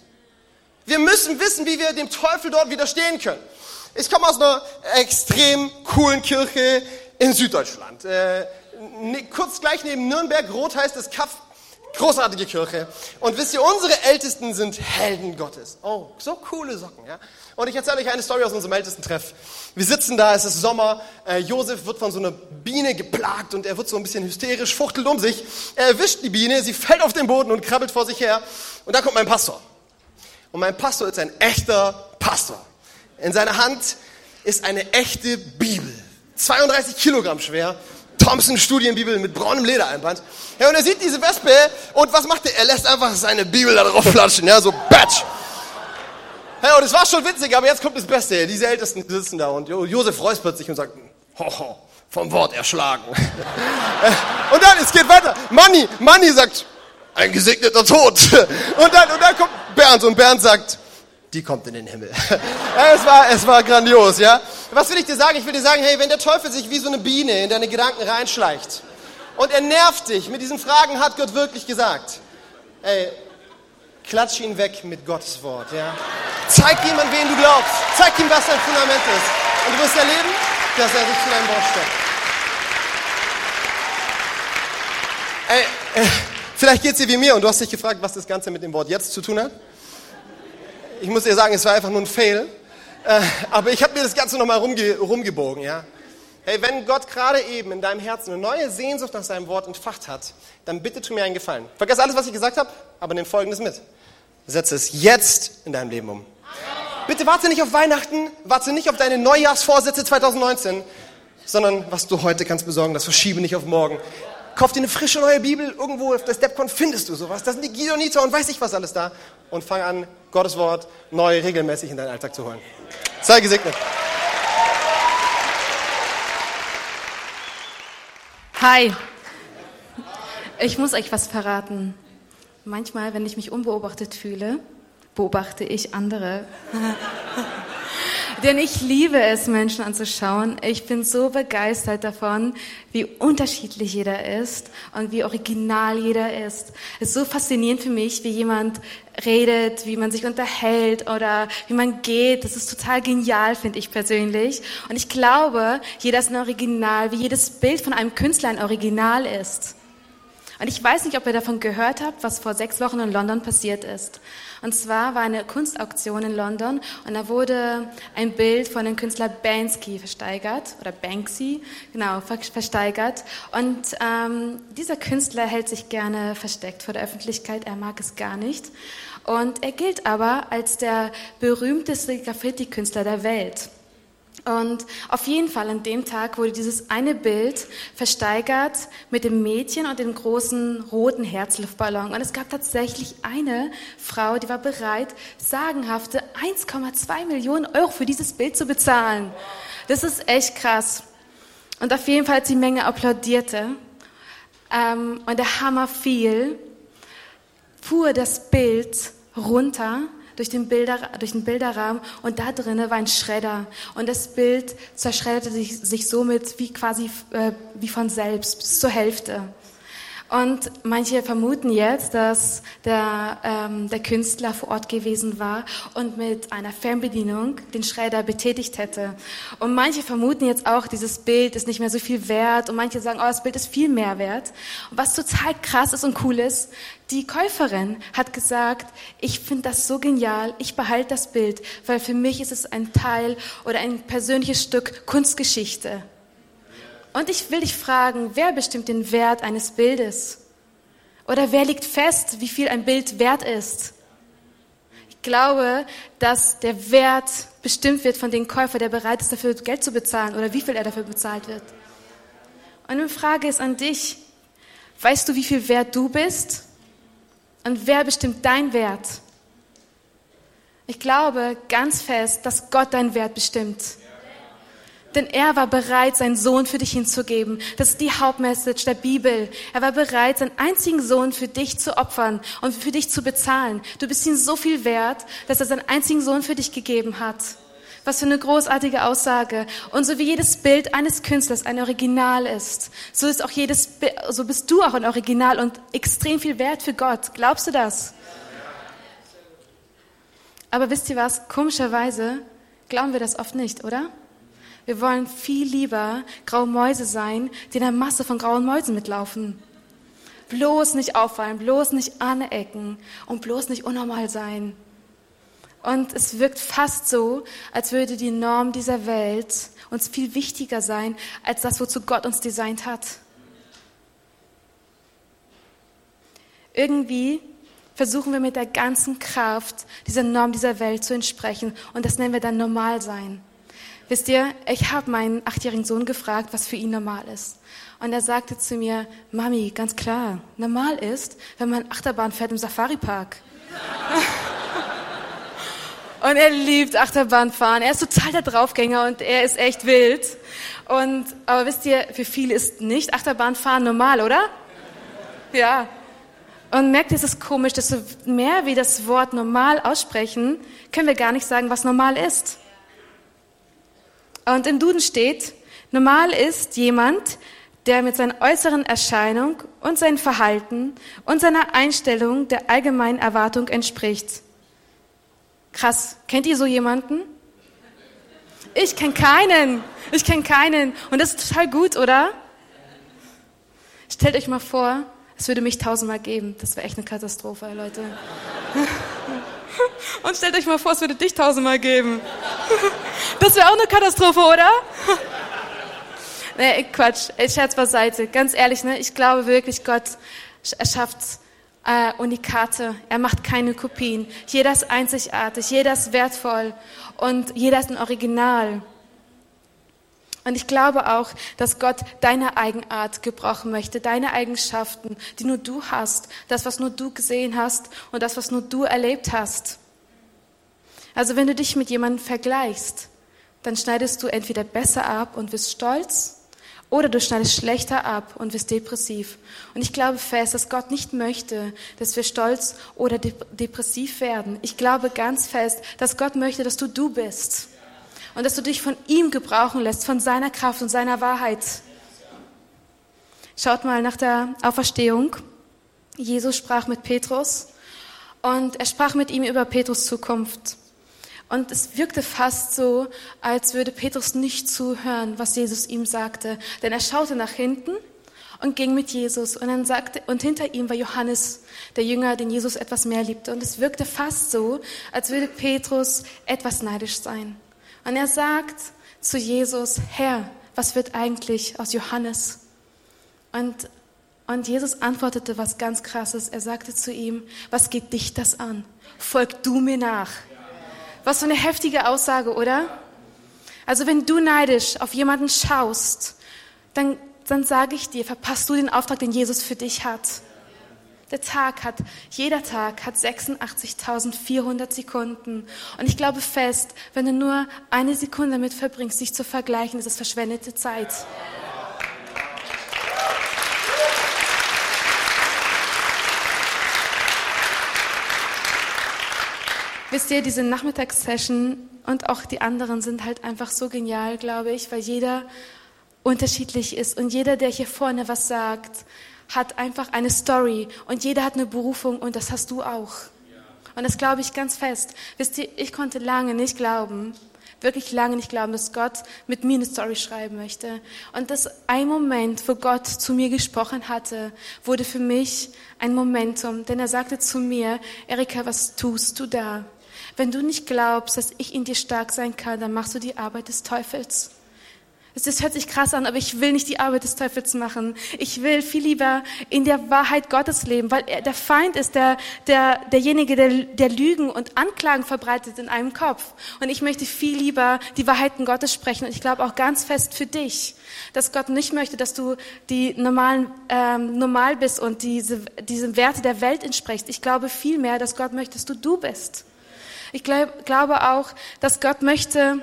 S4: Wir müssen wissen, wie wir dem Teufel dort widerstehen können. Ich komme aus einer extrem coolen Kirche in Süddeutschland. Äh, ne, kurz gleich neben Nürnberg, Rot heißt das Kaff, Großartige Kirche. Und wisst ihr, unsere Ältesten sind Helden Gottes. Oh, so coole Socken, ja. Und ich erzähle euch eine Story aus unserem Ältestentreff. Wir sitzen da, es ist Sommer, äh, Josef wird von so einer Biene geplagt und er wird so ein bisschen hysterisch, fuchtelt um sich. Er erwischt die Biene, sie fällt auf den Boden und krabbelt vor sich her. Und da kommt mein Pastor. Und mein Pastor ist ein echter Pastor. In seiner Hand ist eine echte Bibel. 32 Kilogramm schwer. Thompson Studienbibel mit braunem Ledereinband. Ja, und er sieht diese Wespe und was macht er? Er lässt einfach seine Bibel da drauf flatschen, ja, so batsch. Ja, und es war schon witzig, aber jetzt kommt das Beste. Diese Ältesten sitzen da und Josef räuspert sich und sagt, hoho, vom Wort erschlagen. *laughs* und dann, es geht weiter. Manni, Manni sagt, ein gesegneter Tod. Und dann, und dann kommt Bernd und Bernd sagt, die kommt in den Himmel. *laughs* es, war, es war grandios, ja. Was will ich dir sagen? Ich will dir sagen, hey, wenn der Teufel sich wie so eine Biene in deine Gedanken reinschleicht und er nervt dich mit diesen Fragen, hat Gott wirklich gesagt? Ey, klatsch ihn weg mit Gottes Wort, ja. Zeig ihm, an wen du glaubst. Zeig ihm, was dein Fundament ist. Und du wirst erleben, dass er sich zu deinem Wort steckt. Ey, äh, vielleicht geht's dir wie mir und du hast dich gefragt, was das Ganze mit dem Wort jetzt zu tun hat. Ich muss dir sagen, es war einfach nur ein Fail. Äh, aber ich habe mir das Ganze nochmal rumge rumgebogen, ja. Hey, wenn Gott gerade eben in deinem Herzen eine neue Sehnsucht nach seinem Wort entfacht hat, dann bitte tu mir einen Gefallen. Vergiss alles, was ich gesagt habe, aber nimm Folgendes mit. Setze es jetzt in deinem Leben um. Bitte warte nicht auf Weihnachten, warte nicht auf deine Neujahrsvorsätze 2019, sondern was du heute kannst besorgen, das verschiebe nicht auf morgen. Kauf dir eine frische neue Bibel, irgendwo auf der Stepcon findest du sowas. Da sind die Gideoniter und weiß ich was alles da. Und fang an, Gottes Wort neu regelmäßig in deinen Alltag zu holen. Sei gesegnet.
S5: Hi. Ich muss euch was verraten. Manchmal, wenn ich mich unbeobachtet fühle, beobachte ich andere. *laughs* Denn ich liebe es, Menschen anzuschauen. Ich bin so begeistert davon, wie unterschiedlich jeder ist und wie original jeder ist. Es ist so faszinierend für mich, wie jemand redet, wie man sich unterhält oder wie man geht. Das ist total genial, finde ich persönlich. Und ich glaube, jeder ist ein Original, wie jedes Bild von einem Künstler ein Original ist. Und ich weiß nicht, ob ihr davon gehört habt, was vor sechs Wochen in London passiert ist. Und zwar war eine Kunstauktion in London und da wurde ein Bild von dem Künstler Bansky versteigert oder Banksy, genau, versteigert. Und ähm, dieser Künstler hält sich gerne versteckt vor der Öffentlichkeit, er mag es gar nicht. Und er gilt aber als der berühmteste Graffiti-Künstler der Welt. Und auf jeden Fall an dem Tag wurde dieses eine Bild versteigert mit dem Mädchen und dem großen roten Herzluftballon. Und es gab tatsächlich eine Frau, die war bereit, sagenhafte 1,2 Millionen Euro für dieses Bild zu bezahlen. Das ist echt krass. Und auf jeden Fall hat die Menge applaudierte. Ähm, und der Hammer fiel, fuhr das Bild runter durch den, Bilder, durch den Bilderrahmen und da drinnen war ein Schredder und das Bild zerschredderte sich, sich somit wie quasi äh, wie von selbst bis zur Hälfte. Und manche vermuten jetzt, dass der, ähm, der Künstler vor Ort gewesen war und mit einer Fernbedienung den Schredder betätigt hätte. Und manche vermuten jetzt auch, dieses Bild ist nicht mehr so viel wert. Und manche sagen, oh, das Bild ist viel mehr wert. Und was total krass ist und cool ist, die Käuferin hat gesagt, ich finde das so genial, ich behalte das Bild, weil für mich ist es ein Teil oder ein persönliches Stück Kunstgeschichte. Und ich will dich fragen, wer bestimmt den Wert eines Bildes? Oder wer legt fest, wie viel ein Bild wert ist? Ich glaube, dass der Wert bestimmt wird von dem Käufer, der bereit ist, dafür Geld zu bezahlen oder wie viel er dafür bezahlt wird. Und eine Frage ist an dich, weißt du, wie viel wert du bist? Und wer bestimmt dein Wert? Ich glaube ganz fest, dass Gott deinen Wert bestimmt. Denn er war bereit, seinen Sohn für dich hinzugeben. Das ist die Hauptmessage der Bibel. Er war bereit, seinen einzigen Sohn für dich zu opfern und für dich zu bezahlen. Du bist ihm so viel wert, dass er seinen einzigen Sohn für dich gegeben hat. Was für eine großartige Aussage. Und so wie jedes Bild eines Künstlers ein Original ist, so ist auch jedes, so bist du auch ein Original und extrem viel wert für Gott. Glaubst du das? Aber wisst ihr was? Komischerweise glauben wir das oft nicht, oder? Wir wollen viel lieber graue Mäuse sein, die in einer Masse von grauen Mäusen mitlaufen. Bloß nicht auffallen, bloß nicht anecken und bloß nicht unnormal sein. Und es wirkt fast so, als würde die Norm dieser Welt uns viel wichtiger sein als das, wozu Gott uns designt hat. Irgendwie versuchen wir mit der ganzen Kraft dieser Norm dieser Welt zu entsprechen und das nennen wir dann normal sein. Wisst ihr, ich habe meinen achtjährigen Sohn gefragt, was für ihn normal ist. Und er sagte zu mir, Mami, ganz klar, normal ist, wenn man Achterbahn fährt im Safari-Park. *laughs* und er liebt Achterbahnfahren. Er ist total der Draufgänger und er ist echt wild. Und, aber wisst ihr, für viele ist nicht Achterbahnfahren normal, oder? Ja, und merkt, es ist komisch, desto mehr wir das Wort normal aussprechen, können wir gar nicht sagen, was normal ist. Und im Duden steht, normal ist jemand, der mit seiner äußeren Erscheinung und seinem Verhalten und seiner Einstellung der allgemeinen Erwartung entspricht. Krass, kennt ihr so jemanden? Ich kenne keinen. Ich kenne keinen. Und das ist total gut, oder? Stellt euch mal vor, es würde mich tausendmal geben. Das wäre echt eine Katastrophe, Leute. *laughs* Und stellt euch mal vor, es würde dich tausendmal geben. *laughs* Das wäre auch eine Katastrophe, oder? *laughs* Nee, Quatsch, Scherz beiseite. Ganz ehrlich, ne, ich glaube wirklich, Gott erschafft äh, Unikate. Er macht keine Kopien. Jeder ist einzigartig, jeder ist wertvoll und jeder ist ein Original. Und ich glaube auch, dass Gott deine Eigenart gebrauchen möchte, deine Eigenschaften, die nur du hast, das, was nur du gesehen hast und das, was nur du erlebt hast. Also wenn du dich mit jemandem vergleichst, dann schneidest du entweder besser ab und wirst stolz oder du schneidest schlechter ab und wirst depressiv. Und ich glaube fest, dass Gott nicht möchte, dass wir stolz oder depressiv werden. Ich glaube ganz fest, dass Gott möchte, dass du du bist und dass du dich von ihm gebrauchen lässt, von seiner Kraft und seiner Wahrheit. Schaut mal nach der Auferstehung. Jesus sprach mit Petrus und er sprach mit ihm über Petrus Zukunft. Und es wirkte fast so, als würde Petrus nicht zuhören, was Jesus ihm sagte. Denn er schaute nach hinten und ging mit Jesus. Und dann sagte, und hinter ihm war Johannes, der Jünger, den Jesus etwas mehr liebte. Und es wirkte fast so, als würde Petrus etwas neidisch sein. Und er sagt zu Jesus, Herr, was wird eigentlich aus Johannes? Und, und Jesus antwortete was ganz Krasses. Er sagte zu ihm, was geht dich das an? Folg du mir nach. Was für eine heftige Aussage, oder? Also wenn du neidisch auf jemanden schaust, dann, dann sage ich dir, verpasst du den Auftrag, den Jesus für dich hat. Der Tag hat, jeder Tag hat 86.400 Sekunden. Und ich glaube fest, wenn du nur eine Sekunde damit verbringst, dich zu vergleichen, ist es verschwendete Zeit. Wisst ihr, diese Nachmittagssession und auch die anderen sind halt einfach so genial, glaube ich, weil jeder unterschiedlich ist und jeder, der hier vorne was sagt, hat einfach eine Story und jeder hat eine Berufung und das hast du auch. Und das glaube ich ganz fest. Wisst ihr, ich konnte lange nicht glauben, wirklich lange nicht glauben, dass Gott mit mir eine Story schreiben möchte. Und das ein Moment, wo Gott zu mir gesprochen hatte, wurde für mich ein Momentum, denn er sagte zu mir, Erika, was tust du da? Wenn du nicht glaubst, dass ich in dir stark sein kann, dann machst du die Arbeit des Teufels. Das hört sich krass an, aber ich will nicht die Arbeit des Teufels machen. Ich will viel lieber in der Wahrheit Gottes leben, weil er, der Feind ist der, der, derjenige, der, der Lügen und Anklagen verbreitet in einem Kopf. Und ich möchte viel lieber die Wahrheiten Gottes sprechen. Und ich glaube auch ganz fest für dich, dass Gott nicht möchte, dass du die normalen, ähm, normal bist und diese, diese Werte der Welt entsprichst. Ich glaube vielmehr, dass Gott möchte, dass du du bist. Ich glaub, glaube auch, dass Gott möchte,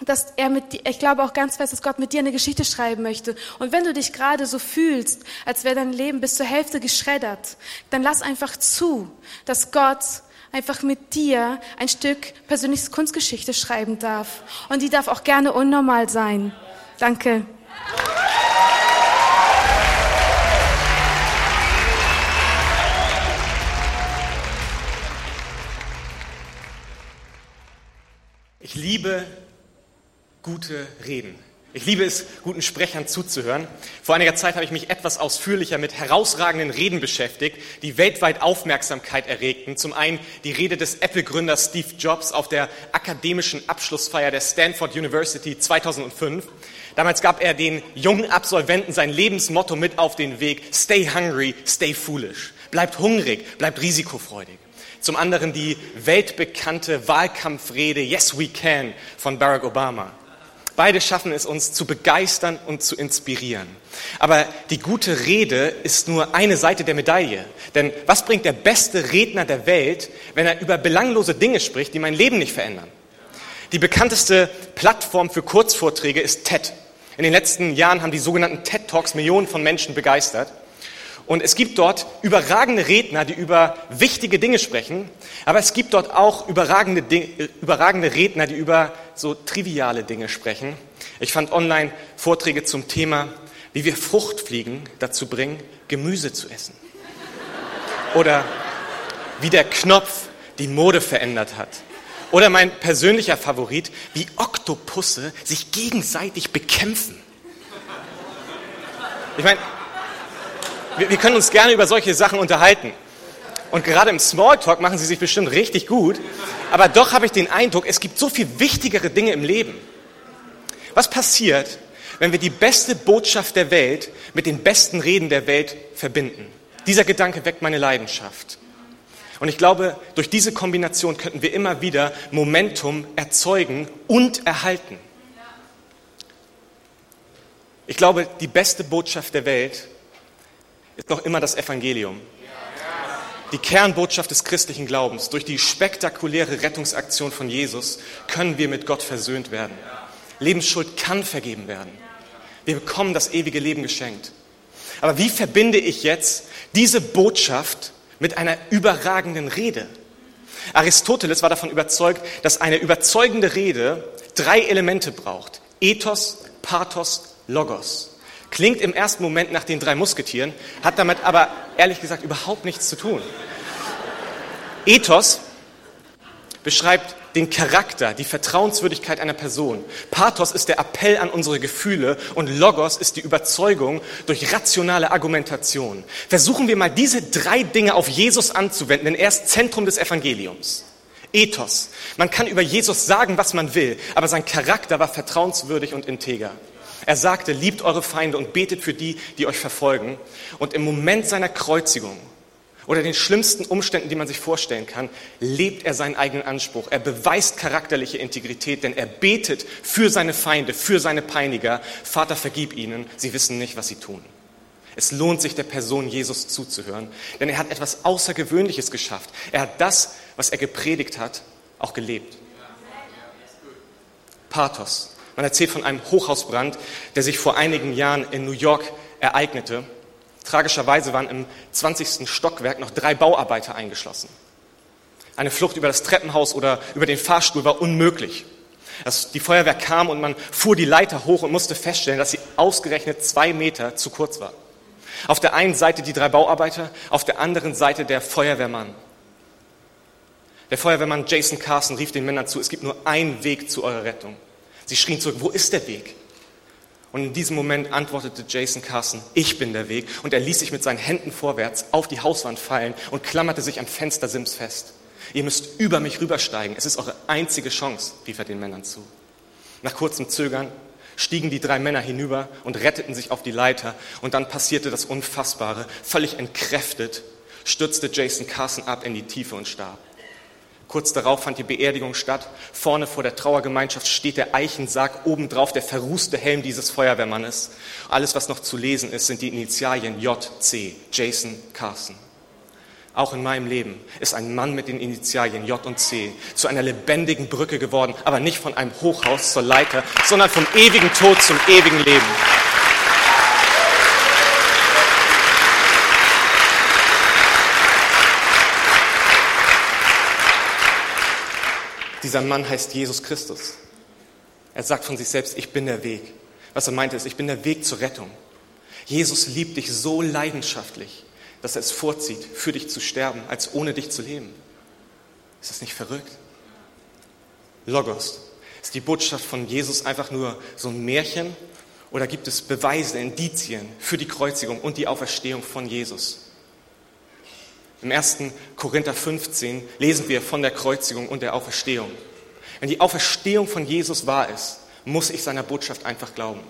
S5: dass er mit dir, ich glaube auch ganz fest, dass Gott mit dir eine Geschichte schreiben möchte. Und wenn du dich gerade so fühlst, als wäre dein Leben bis zur Hälfte geschreddert, dann lass einfach zu, dass Gott einfach mit dir ein Stück persönliches Kunstgeschichte schreiben darf. Und die darf auch gerne unnormal sein. Danke.
S6: Gute Reden. Ich liebe es, guten Sprechern zuzuhören. Vor einiger Zeit habe ich mich etwas ausführlicher mit herausragenden Reden beschäftigt, die weltweit Aufmerksamkeit erregten. Zum einen die Rede des Apple-Gründers Steve Jobs auf der akademischen Abschlussfeier der Stanford University 2005. Damals gab er den jungen Absolventen sein Lebensmotto mit auf den Weg. Stay hungry, stay foolish. Bleibt hungrig, bleibt risikofreudig. Zum anderen die weltbekannte Wahlkampfrede Yes We Can von Barack Obama. Beide schaffen es uns zu begeistern und zu inspirieren. Aber die gute Rede ist nur eine Seite der Medaille. Denn was bringt der beste Redner der Welt, wenn er über belanglose Dinge spricht, die mein Leben nicht verändern? Die bekannteste Plattform für Kurzvorträge ist TED. In den letzten Jahren haben die sogenannten TED Talks Millionen von Menschen begeistert. Und es gibt dort überragende Redner, die über wichtige Dinge sprechen, aber es gibt dort auch überragende, überragende Redner, die über so triviale Dinge sprechen. Ich fand online Vorträge zum Thema, wie wir Fruchtfliegen dazu bringen, Gemüse zu essen. Oder wie der Knopf die Mode verändert hat. Oder mein persönlicher Favorit, wie Oktopusse sich gegenseitig bekämpfen. Ich meine, wir, wir können uns gerne über solche Sachen unterhalten. Und gerade im Smalltalk machen sie sich bestimmt richtig gut. Aber doch habe ich den Eindruck, es gibt so viel wichtigere Dinge im Leben. Was passiert, wenn wir die beste Botschaft der Welt mit den besten Reden der Welt verbinden? Dieser Gedanke weckt meine Leidenschaft. Und ich glaube, durch diese Kombination könnten wir immer wieder Momentum erzeugen und erhalten. Ich glaube, die beste Botschaft der Welt ist noch immer das Evangelium. Die Kernbotschaft des christlichen Glaubens. Durch die spektakuläre Rettungsaktion von Jesus können wir mit Gott versöhnt werden. Lebensschuld kann vergeben werden. Wir bekommen das ewige Leben geschenkt. Aber wie verbinde ich jetzt diese Botschaft mit einer überragenden Rede? Aristoteles war davon überzeugt, dass eine überzeugende Rede drei Elemente braucht. Ethos, Pathos, Logos. Klingt im ersten Moment nach den drei Musketieren, hat damit aber ehrlich gesagt überhaupt nichts zu tun. Ethos beschreibt den Charakter, die Vertrauenswürdigkeit einer Person. Pathos ist der Appell an unsere Gefühle und Logos ist die Überzeugung durch rationale Argumentation. Versuchen wir mal diese drei Dinge auf Jesus anzuwenden, denn er ist Zentrum des Evangeliums. Ethos. Man kann über Jesus sagen, was man will, aber sein Charakter war vertrauenswürdig und integer. Er sagte, liebt eure Feinde und betet für die, die euch verfolgen. Und im Moment seiner Kreuzigung oder den schlimmsten Umständen, die man sich vorstellen kann, lebt er seinen eigenen Anspruch. Er beweist charakterliche Integrität, denn er betet für seine Feinde, für seine Peiniger. Vater, vergib ihnen, sie wissen nicht, was sie tun. Es lohnt sich der Person Jesus zuzuhören, denn er hat etwas Außergewöhnliches geschafft. Er hat das, was er gepredigt hat, auch gelebt. Pathos. Man erzählt von einem Hochhausbrand, der sich vor einigen Jahren in New York ereignete. Tragischerweise waren im 20. Stockwerk noch drei Bauarbeiter eingeschlossen. Eine Flucht über das Treppenhaus oder über den Fahrstuhl war unmöglich. die Feuerwehr kam und man fuhr die Leiter hoch und musste feststellen, dass sie ausgerechnet zwei Meter zu kurz war. Auf der einen Seite die drei Bauarbeiter, auf der anderen Seite der Feuerwehrmann. Der Feuerwehrmann Jason Carson rief den Männern zu, es gibt nur einen Weg zu eurer Rettung. Sie schrien zurück, wo ist der Weg? Und in diesem Moment antwortete Jason Carson, ich bin der Weg. Und er ließ sich mit seinen Händen vorwärts auf die Hauswand fallen und klammerte sich am Fenstersims fest. Ihr müsst über mich rübersteigen. Es ist eure einzige Chance, rief er den Männern zu. Nach kurzem Zögern stiegen die drei Männer hinüber und retteten sich auf die Leiter. Und dann passierte das Unfassbare. Völlig entkräftet stürzte Jason Carson ab in die Tiefe und starb. Kurz darauf fand die Beerdigung statt. Vorne vor der Trauergemeinschaft steht der Eichensarg, obendrauf der verrußte Helm dieses Feuerwehrmannes. Alles, was noch zu lesen ist, sind die Initialien JC, Jason Carson. Auch in meinem Leben ist ein Mann mit den Initialien J und C zu einer lebendigen Brücke geworden, aber nicht von einem Hochhaus zur Leiter, sondern vom ewigen Tod zum ewigen Leben. Dieser Mann heißt Jesus Christus. Er sagt von sich selbst, ich bin der Weg. Was er meinte ist, ich bin der Weg zur Rettung. Jesus liebt dich so leidenschaftlich, dass er es vorzieht, für dich zu sterben, als ohne dich zu leben. Ist das nicht verrückt? Logos. Ist die Botschaft von Jesus einfach nur so ein Märchen oder gibt es Beweise, Indizien für die Kreuzigung und die Auferstehung von Jesus? Im 1. Korinther 15 lesen wir von der Kreuzigung und der Auferstehung. Wenn die Auferstehung von Jesus wahr ist, muss ich seiner Botschaft einfach glauben.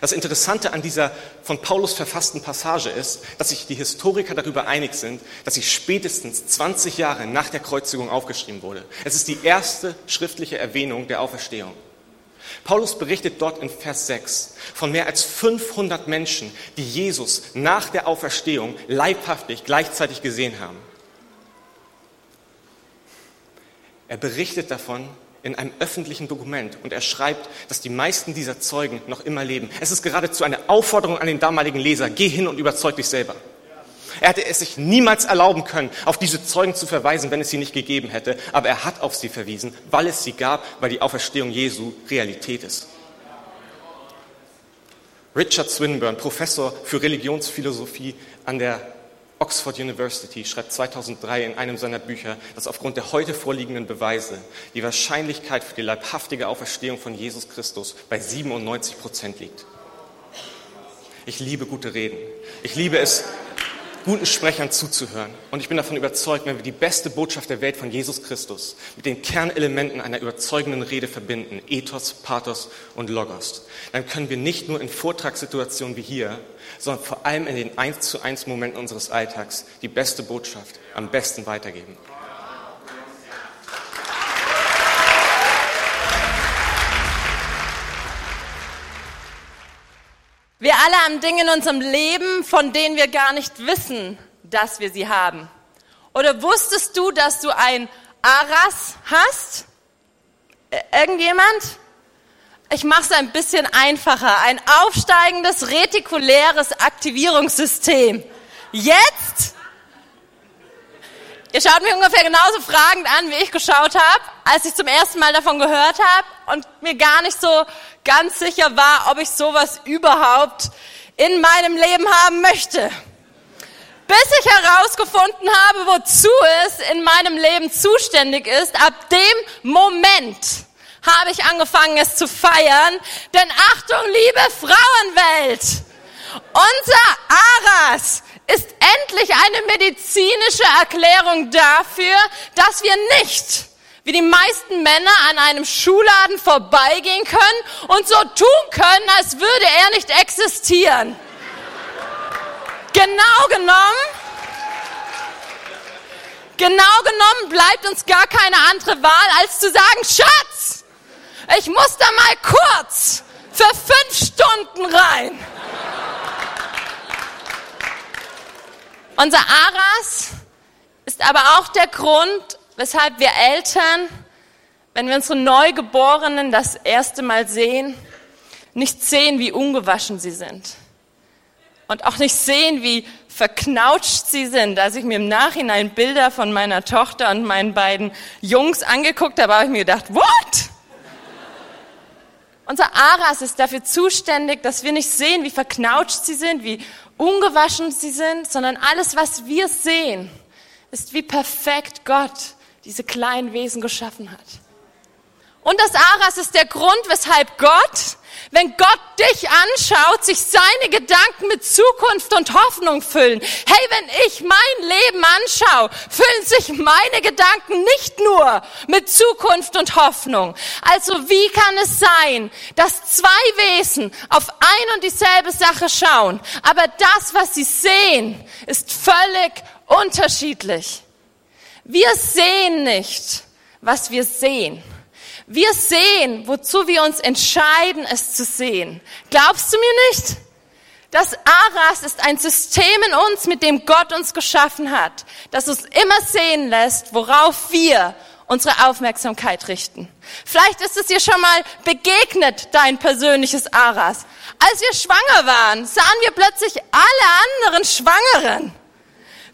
S6: Das Interessante an dieser von Paulus verfassten Passage ist, dass sich die Historiker darüber einig sind, dass sie spätestens 20 Jahre nach der Kreuzigung aufgeschrieben wurde. Es ist die erste schriftliche Erwähnung der Auferstehung. Paulus berichtet dort in Vers 6 von mehr als 500 Menschen, die Jesus nach der Auferstehung leibhaftig gleichzeitig gesehen haben. Er berichtet davon, in einem öffentlichen Dokument und er schreibt, dass die meisten dieser Zeugen noch immer leben. Es ist geradezu eine Aufforderung an den damaligen Leser, geh hin und überzeug dich selber. Er hätte es sich niemals erlauben können, auf diese Zeugen zu verweisen, wenn es sie nicht gegeben hätte, aber er hat auf sie verwiesen, weil es sie gab, weil die Auferstehung Jesu Realität ist. Richard Swinburne, Professor für Religionsphilosophie an der Oxford University schreibt 2003 in einem seiner Bücher, dass aufgrund der heute vorliegenden Beweise die Wahrscheinlichkeit für die leibhaftige Auferstehung von Jesus Christus bei 97 Prozent liegt. Ich liebe gute Reden. Ich liebe es, guten Sprechern zuzuhören. Und ich bin davon überzeugt, wenn wir die beste Botschaft der Welt von Jesus Christus mit den Kernelementen einer überzeugenden Rede verbinden, Ethos, Pathos und Logos, dann können wir nicht nur in Vortragssituationen wie hier, sondern vor allem in den eins zu eins Momenten unseres Alltags die beste Botschaft am besten weitergeben.
S7: Wir alle haben Dinge in unserem Leben, von denen wir gar nicht wissen, dass wir sie haben. Oder wusstest du, dass du ein Aras hast? Irgendjemand? Ich mache es ein bisschen einfacher. Ein aufsteigendes retikuläres Aktivierungssystem. Jetzt? Ihr schaut mich ungefähr genauso fragend an, wie ich geschaut habe, als ich zum ersten Mal davon gehört habe und mir gar nicht so ganz sicher war, ob ich sowas überhaupt in meinem Leben haben möchte. Bis ich herausgefunden habe, wozu es in meinem Leben zuständig ist, ab dem Moment habe ich angefangen, es zu feiern. Denn Achtung, liebe Frauenwelt, unser Aras ist endlich eine medizinische Erklärung dafür, dass wir nicht wie die meisten Männer an einem Schuhladen vorbeigehen können und so tun können, als würde er nicht existieren. Genau genommen, genau genommen bleibt uns gar keine andere Wahl, als zu sagen, Schatz, ich muss da mal kurz für fünf Stunden rein. Unser Aras ist aber auch der Grund, weshalb wir Eltern, wenn wir unsere Neugeborenen das erste Mal sehen, nicht sehen, wie ungewaschen sie sind. Und auch nicht sehen, wie verknautscht sie sind. Als ich mir im Nachhinein Bilder von meiner Tochter und meinen beiden Jungs angeguckt habe, habe ich mir gedacht, what? Unser Aras ist dafür zuständig, dass wir nicht sehen, wie verknautscht sie sind, wie ungewaschen sie sind, sondern alles, was wir sehen, ist, wie perfekt Gott diese kleinen Wesen geschaffen hat. Und das Aras ist der Grund, weshalb Gott, wenn Gott dich anschaut, sich seine Gedanken mit Zukunft und Hoffnung füllen. Hey, wenn ich mein Leben anschaue, füllen sich meine Gedanken nicht nur mit Zukunft und Hoffnung. Also wie kann es sein, dass zwei Wesen auf ein und dieselbe Sache schauen, aber das, was sie sehen, ist völlig unterschiedlich. Wir sehen nicht, was wir sehen. Wir sehen, wozu wir uns entscheiden, es zu sehen. Glaubst du mir nicht? Das Aras ist ein System in uns, mit dem Gott uns geschaffen hat, das uns immer sehen lässt, worauf wir unsere Aufmerksamkeit richten. Vielleicht ist es dir schon mal begegnet, dein persönliches Aras. Als wir schwanger waren, sahen wir plötzlich alle anderen Schwangeren.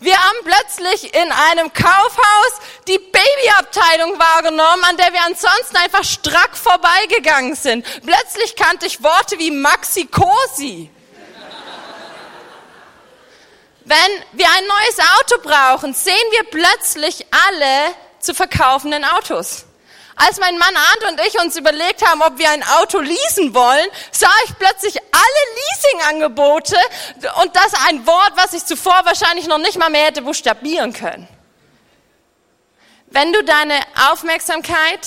S7: Wir haben plötzlich in einem Kaufhaus die Babyabteilung wahrgenommen, an der wir ansonsten einfach strack vorbeigegangen sind. Plötzlich kannte ich Worte wie Maxi Cosi. Wenn wir ein neues Auto brauchen, sehen wir plötzlich alle zu verkaufenden Autos. Als mein Mann Arndt und ich uns überlegt haben, ob wir ein Auto leasen wollen, sah ich plötzlich alle Leasingangebote und das ein Wort, was ich zuvor wahrscheinlich noch nicht mal mehr hätte buchstabieren können. Wenn du deine Aufmerksamkeit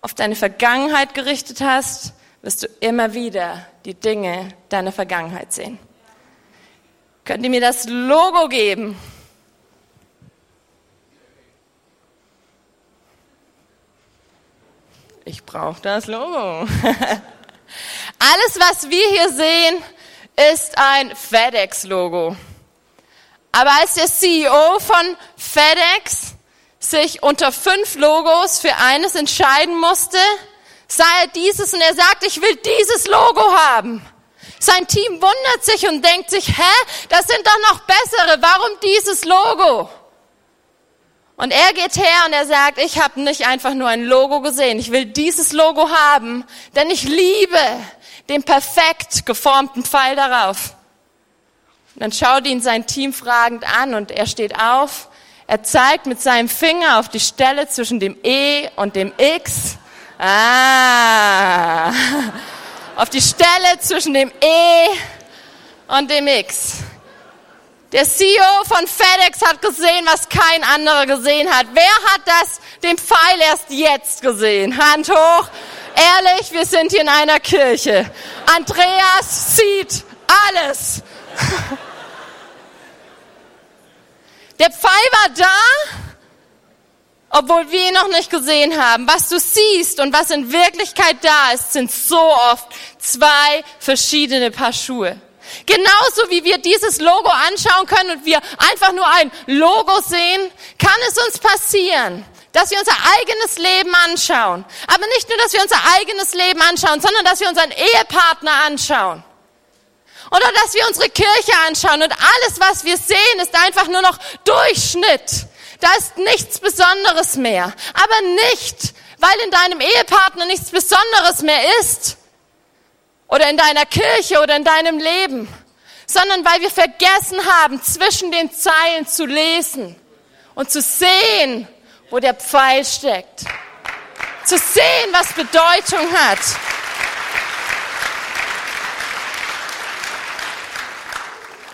S7: auf deine Vergangenheit gerichtet hast, wirst du immer wieder die Dinge deiner Vergangenheit sehen. Könnt ihr mir das Logo geben? Ich brauche das Logo. *laughs* Alles, was wir hier sehen, ist ein FedEx-Logo. Aber als der CEO von FedEx sich unter fünf Logos für eines entscheiden musste, sah er dieses und er sagt, ich will dieses Logo haben. Sein Team wundert sich und denkt sich, hä, das sind doch noch bessere, warum dieses Logo? Und er geht her und er sagt, ich habe nicht einfach nur ein Logo gesehen, ich will dieses Logo haben, denn ich liebe den perfekt geformten Pfeil darauf. Und dann schaut ihn sein Team fragend an und er steht auf, er zeigt mit seinem Finger auf die Stelle zwischen dem E und dem X. Ah, auf die Stelle zwischen dem E und dem X. Der CEO von FedEx hat gesehen, was kein anderer gesehen hat. Wer hat das, den Pfeil erst jetzt gesehen? Hand hoch. Ehrlich, wir sind hier in einer Kirche. Andreas sieht alles. *laughs* Der Pfeil war da, obwohl wir ihn noch nicht gesehen haben. Was du siehst und was in Wirklichkeit da ist, sind so oft zwei verschiedene Paar Schuhe. Genauso wie wir dieses Logo anschauen können und wir einfach nur ein Logo sehen, kann es uns passieren, dass wir unser eigenes Leben anschauen. Aber nicht nur, dass wir unser eigenes Leben anschauen, sondern dass wir unseren Ehepartner anschauen. Oder dass wir unsere Kirche anschauen und alles, was wir sehen, ist einfach nur noch Durchschnitt. Da ist nichts Besonderes mehr. Aber nicht, weil in deinem Ehepartner nichts Besonderes mehr ist, oder in deiner Kirche oder in deinem Leben, sondern weil wir vergessen haben, zwischen den Zeilen zu lesen und zu sehen, wo der Pfeil steckt. Zu sehen, was Bedeutung hat.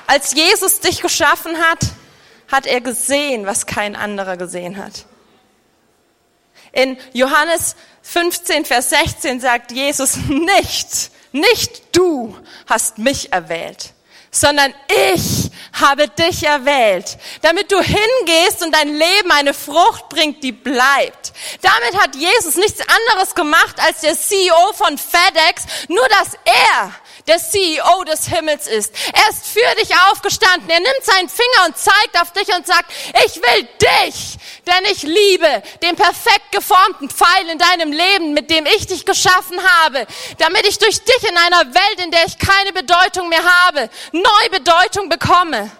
S7: Als Jesus dich geschaffen hat, hat er gesehen, was kein anderer gesehen hat. In Johannes 15, Vers 16 sagt Jesus *laughs* nicht, nicht du hast mich erwählt, sondern ich habe dich erwählt, damit du hingehst und dein Leben eine Frucht bringt, die bleibt. Damit hat Jesus nichts anderes gemacht als der CEO von FedEx, nur dass er der CEO des Himmels ist. Er ist für dich aufgestanden. Er nimmt seinen Finger und zeigt auf dich und sagt, ich will dich, denn ich liebe den perfekt geformten Pfeil in deinem Leben, mit dem ich dich geschaffen habe, damit ich durch dich in einer Welt, in der ich keine Bedeutung mehr habe, neue Bedeutung bekomme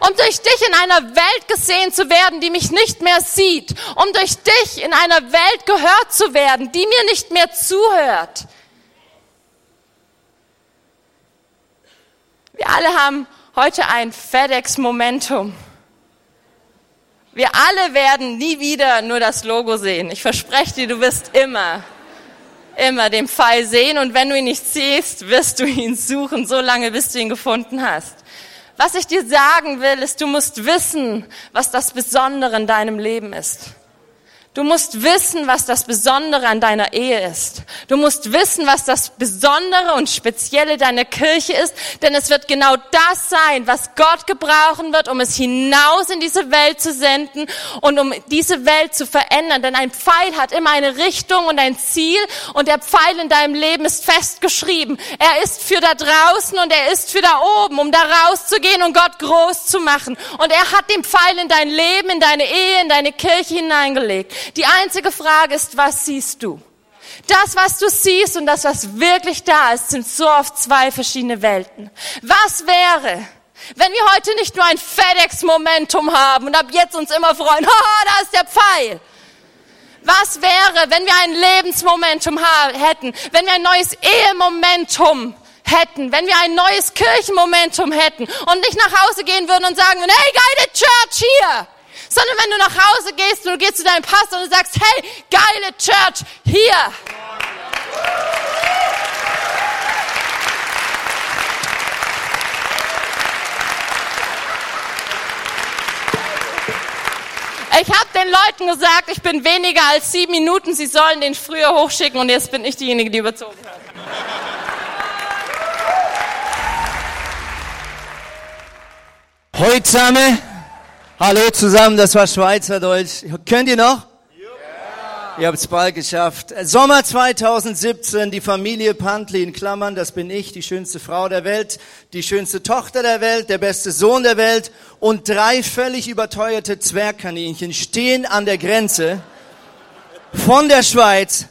S7: um durch dich in einer Welt gesehen zu werden, die mich nicht mehr sieht, um durch dich in einer Welt gehört zu werden, die mir nicht mehr zuhört. Wir alle haben heute ein FedEx-Momentum. Wir alle werden nie wieder nur das Logo sehen. Ich verspreche dir, du wirst immer, immer den Pfeil sehen und wenn du ihn nicht siehst, wirst du ihn suchen, so lange bis du ihn gefunden hast. Was ich dir sagen will, ist, du musst wissen, was das Besondere in deinem Leben ist. Du musst wissen, was das Besondere an deiner Ehe ist. Du musst wissen, was das Besondere und Spezielle deiner Kirche ist, denn es wird genau das sein, was Gott gebrauchen wird, um es hinaus in diese Welt zu senden und um diese Welt zu verändern. Denn ein Pfeil hat immer eine Richtung und ein Ziel und der Pfeil in deinem Leben ist festgeschrieben. Er ist für da draußen und er ist für da oben, um da rauszugehen und Gott groß zu machen. Und er hat den Pfeil in dein Leben, in deine Ehe, in deine Kirche hineingelegt. Die einzige Frage ist, was siehst du? Das, was du siehst und das, was wirklich da ist, sind so oft zwei verschiedene Welten. Was wäre, wenn wir heute nicht nur ein FedEx-Momentum haben und ab jetzt uns immer freuen, *laughs* haha, da ist der Pfeil. Was wäre, wenn wir ein Lebensmomentum hätten, wenn wir ein neues Ehemomentum hätten, wenn wir ein neues Kirchenmomentum hätten und nicht nach Hause gehen würden und sagen, hey, geile Church hier, sondern wenn du nach Hause gehst und du gehst zu deinem Pastor und du sagst, hey, geile Church, hier. Ich habe den Leuten gesagt, ich bin weniger als sieben Minuten, sie sollen den früher hochschicken und jetzt bin ich diejenige, die überzogen hat.
S8: Heute zusammen. Hallo zusammen, das war Schweizerdeutsch. Könnt ihr noch? Ihr habt es bald geschafft. Sommer 2017, die Familie Pantli in Klammern, das bin ich, die schönste Frau der Welt, die schönste Tochter der Welt, der beste Sohn der Welt und drei völlig überteuerte Zwergkaninchen stehen an der Grenze von der Schweiz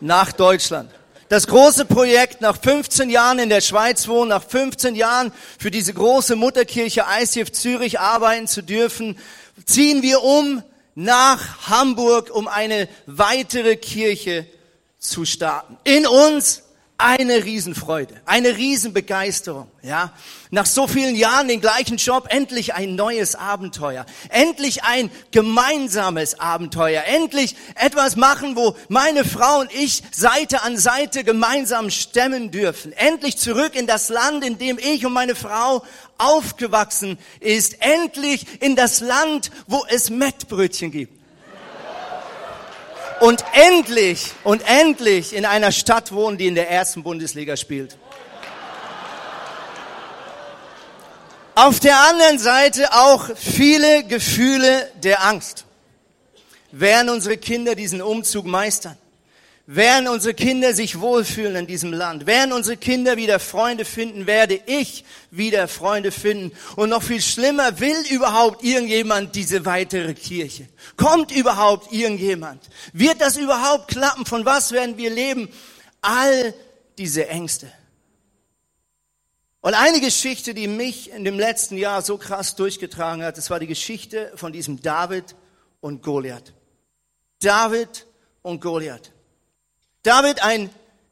S8: nach Deutschland. Das große Projekt, nach 15 Jahren in der Schweiz wohnen, nach 15 Jahren für diese große Mutterkirche ICF Zürich arbeiten zu dürfen, ziehen wir um nach Hamburg, um eine weitere Kirche zu starten. In uns eine Riesenfreude, eine Riesenbegeisterung, ja. Nach so vielen Jahren den gleichen Job, endlich ein neues Abenteuer. Endlich ein gemeinsames Abenteuer. Endlich etwas machen, wo meine Frau und ich Seite an Seite gemeinsam stemmen dürfen. Endlich zurück in das Land, in dem ich und meine Frau aufgewachsen ist. Endlich in das Land, wo es Mettbrötchen gibt und endlich und endlich in einer Stadt wohnen, die in der ersten Bundesliga spielt. Auf der anderen Seite auch viele Gefühle der Angst. Werden unsere Kinder diesen Umzug meistern? Werden unsere Kinder sich wohlfühlen in diesem Land? Werden unsere Kinder wieder Freunde finden? Werde ich wieder Freunde finden? Und noch viel schlimmer, will überhaupt irgendjemand diese weitere Kirche? Kommt überhaupt irgendjemand? Wird das überhaupt klappen? Von was werden wir leben? All diese Ängste. Und eine Geschichte, die mich in dem letzten Jahr so krass durchgetragen hat, das war die Geschichte von diesem David und Goliath. David und Goliath. David, ein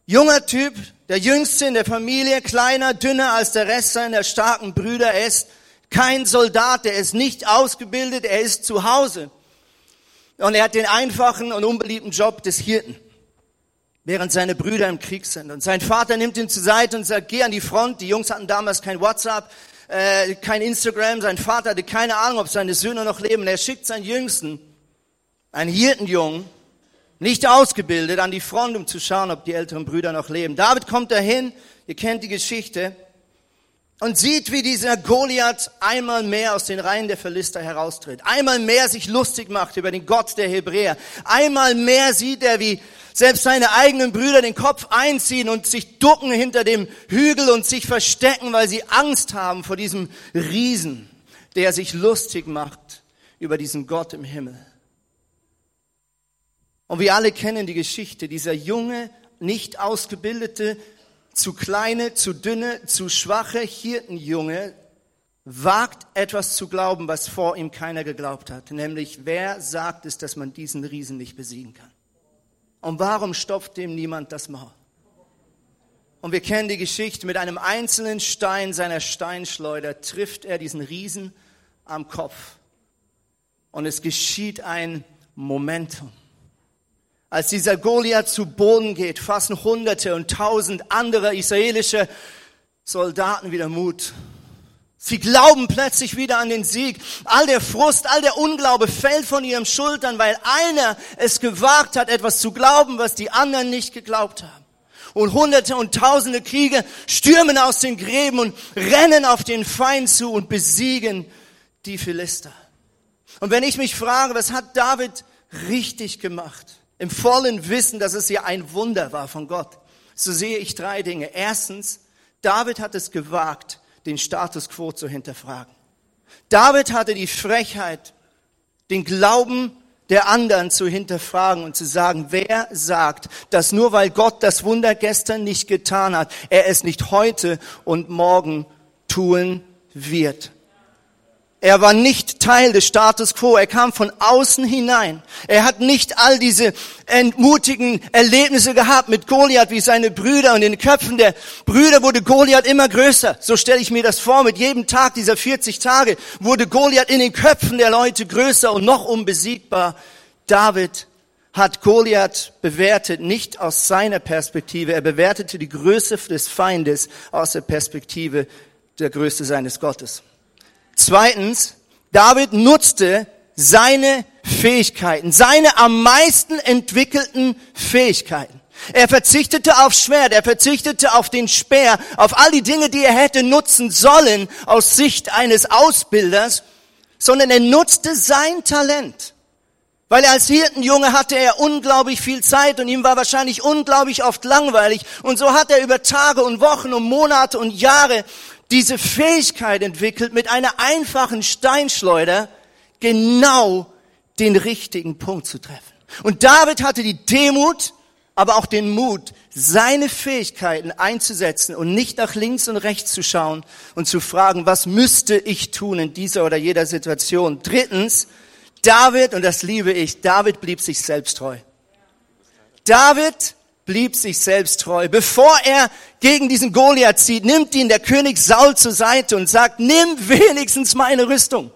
S8: junger Typ, der jüngste in der Familie, kleiner, dünner als der Rest seiner starken Brüder. Er ist kein Soldat, er ist nicht ausgebildet, er ist zu Hause. Und er hat den einfachen und unbeliebten Job des Hirten, während seine Brüder im Krieg sind. Und sein Vater nimmt ihn zur Seite und sagt, geh an die Front. Die Jungs hatten damals kein WhatsApp, äh, kein Instagram. Sein Vater hatte keine Ahnung, ob seine Söhne noch leben. Und er schickt seinen Jüngsten, einen Hirtenjungen, nicht ausgebildet, an die Front, um zu schauen, ob die älteren Brüder noch leben. David kommt dahin, ihr kennt die Geschichte, und sieht, wie dieser Goliath einmal mehr aus den Reihen der Philister heraustritt. Einmal mehr sich lustig macht über den Gott der Hebräer. Einmal mehr sieht er, wie selbst seine eigenen Brüder den Kopf einziehen und sich ducken hinter dem Hügel und sich verstecken, weil sie Angst haben vor diesem Riesen, der sich lustig macht über diesen Gott im Himmel. Und wir alle kennen die Geschichte, dieser junge, nicht ausgebildete, zu kleine, zu dünne, zu schwache Hirtenjunge wagt etwas zu glauben, was vor ihm keiner geglaubt hat. Nämlich, wer sagt es, dass man diesen Riesen nicht besiegen kann? Und warum stopft dem niemand das Maul? Und wir kennen die Geschichte, mit einem einzelnen Stein seiner Steinschleuder trifft er diesen Riesen am Kopf. Und es geschieht ein Momentum. Als dieser Goliath zu Boden geht, fassen Hunderte und Tausend andere israelische Soldaten wieder Mut. Sie glauben plötzlich wieder an den Sieg. All der Frust, all der Unglaube fällt von ihren Schultern, weil einer es gewagt hat, etwas zu glauben, was die anderen nicht geglaubt haben. Und Hunderte und Tausende Krieger stürmen aus den Gräben und rennen auf den Feind zu und besiegen die Philister. Und wenn ich mich frage, was hat David richtig gemacht? Im vollen Wissen, dass es ja ein Wunder war von Gott, so sehe ich drei Dinge. Erstens, David hat es gewagt, den Status quo zu hinterfragen. David hatte die Frechheit, den Glauben der anderen zu hinterfragen und zu sagen, wer sagt, dass nur weil Gott das Wunder gestern nicht getan hat, er es nicht heute und morgen tun wird. Er war nicht Teil des Status quo. Er kam von außen hinein. Er hat nicht all diese entmutigen Erlebnisse gehabt mit Goliath wie seine Brüder und in den Köpfen der Brüder wurde Goliath immer größer. So stelle ich mir das vor. Mit jedem Tag dieser 40 Tage wurde Goliath in den Köpfen der Leute größer und noch unbesiegbar. David hat Goliath bewertet, nicht aus seiner Perspektive. Er bewertete die Größe des Feindes aus der Perspektive der Größe seines Gottes. Zweitens, David nutzte seine Fähigkeiten, seine am meisten entwickelten Fähigkeiten. Er verzichtete auf Schwert, er verzichtete auf den Speer, auf all die Dinge, die er hätte nutzen sollen aus Sicht eines Ausbilders, sondern er nutzte sein Talent. Weil er als Hirtenjunge hatte er unglaublich viel Zeit und ihm war wahrscheinlich unglaublich oft langweilig. Und so hat er über Tage und Wochen und Monate und Jahre diese Fähigkeit entwickelt, mit einer einfachen Steinschleuder genau den richtigen Punkt zu treffen. Und David hatte die Demut, aber auch den Mut, seine Fähigkeiten einzusetzen und nicht nach links und rechts zu schauen und zu fragen, was müsste ich tun in dieser oder jeder Situation. Drittens, David, und das liebe ich, David blieb sich selbst treu. David blieb sich selbst treu. Bevor er gegen diesen Goliath zieht, nimmt ihn der König Saul zur Seite und sagt, nimm wenigstens meine Rüstung.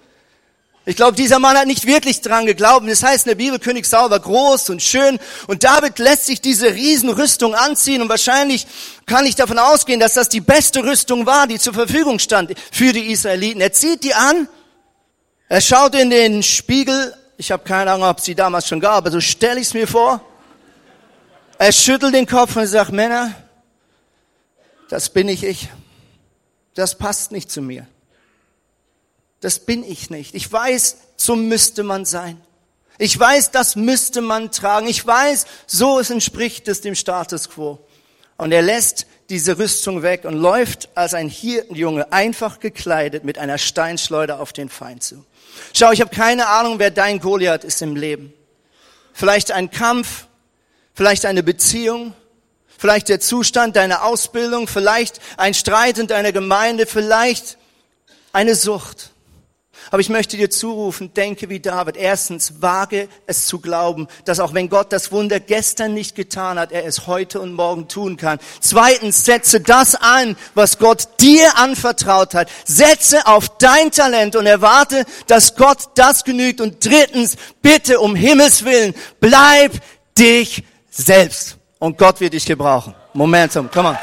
S8: Ich glaube, dieser Mann hat nicht wirklich dran geglaubt. Das heißt in der Bibel, König Saul war groß und schön und David lässt sich diese Riesenrüstung anziehen und wahrscheinlich kann ich davon ausgehen, dass das die beste Rüstung war, die zur Verfügung stand für die Israeliten. Er zieht die an er schaut in den Spiegel. Ich habe keine Ahnung, ob sie damals schon gab, aber so stelle ich es mir vor. Er schüttelt den Kopf und sagt, Männer, das bin ich ich. Das passt nicht zu mir. Das bin ich nicht. Ich weiß, so müsste man sein. Ich weiß, das müsste man tragen. Ich weiß, so entspricht es dem Status quo. Und er lässt diese Rüstung weg und läuft als ein Hirtenjunge einfach gekleidet mit einer Steinschleuder auf den Feind zu. Schau, ich habe keine Ahnung, wer dein Goliath ist im Leben. Vielleicht ein Kampf, vielleicht eine Beziehung, vielleicht der Zustand deiner Ausbildung, vielleicht ein Streit in deiner Gemeinde, vielleicht eine Sucht. Aber ich möchte dir zurufen, denke wie David. Erstens, wage es zu glauben, dass auch wenn Gott das Wunder gestern nicht getan hat, er es heute und morgen tun kann. Zweitens, setze das an, was Gott dir anvertraut hat. Setze auf dein Talent und erwarte, dass Gott das genügt. Und drittens, bitte um Himmels Willen, bleib dich selbst. Und Gott wird dich gebrauchen. Momentum, come on.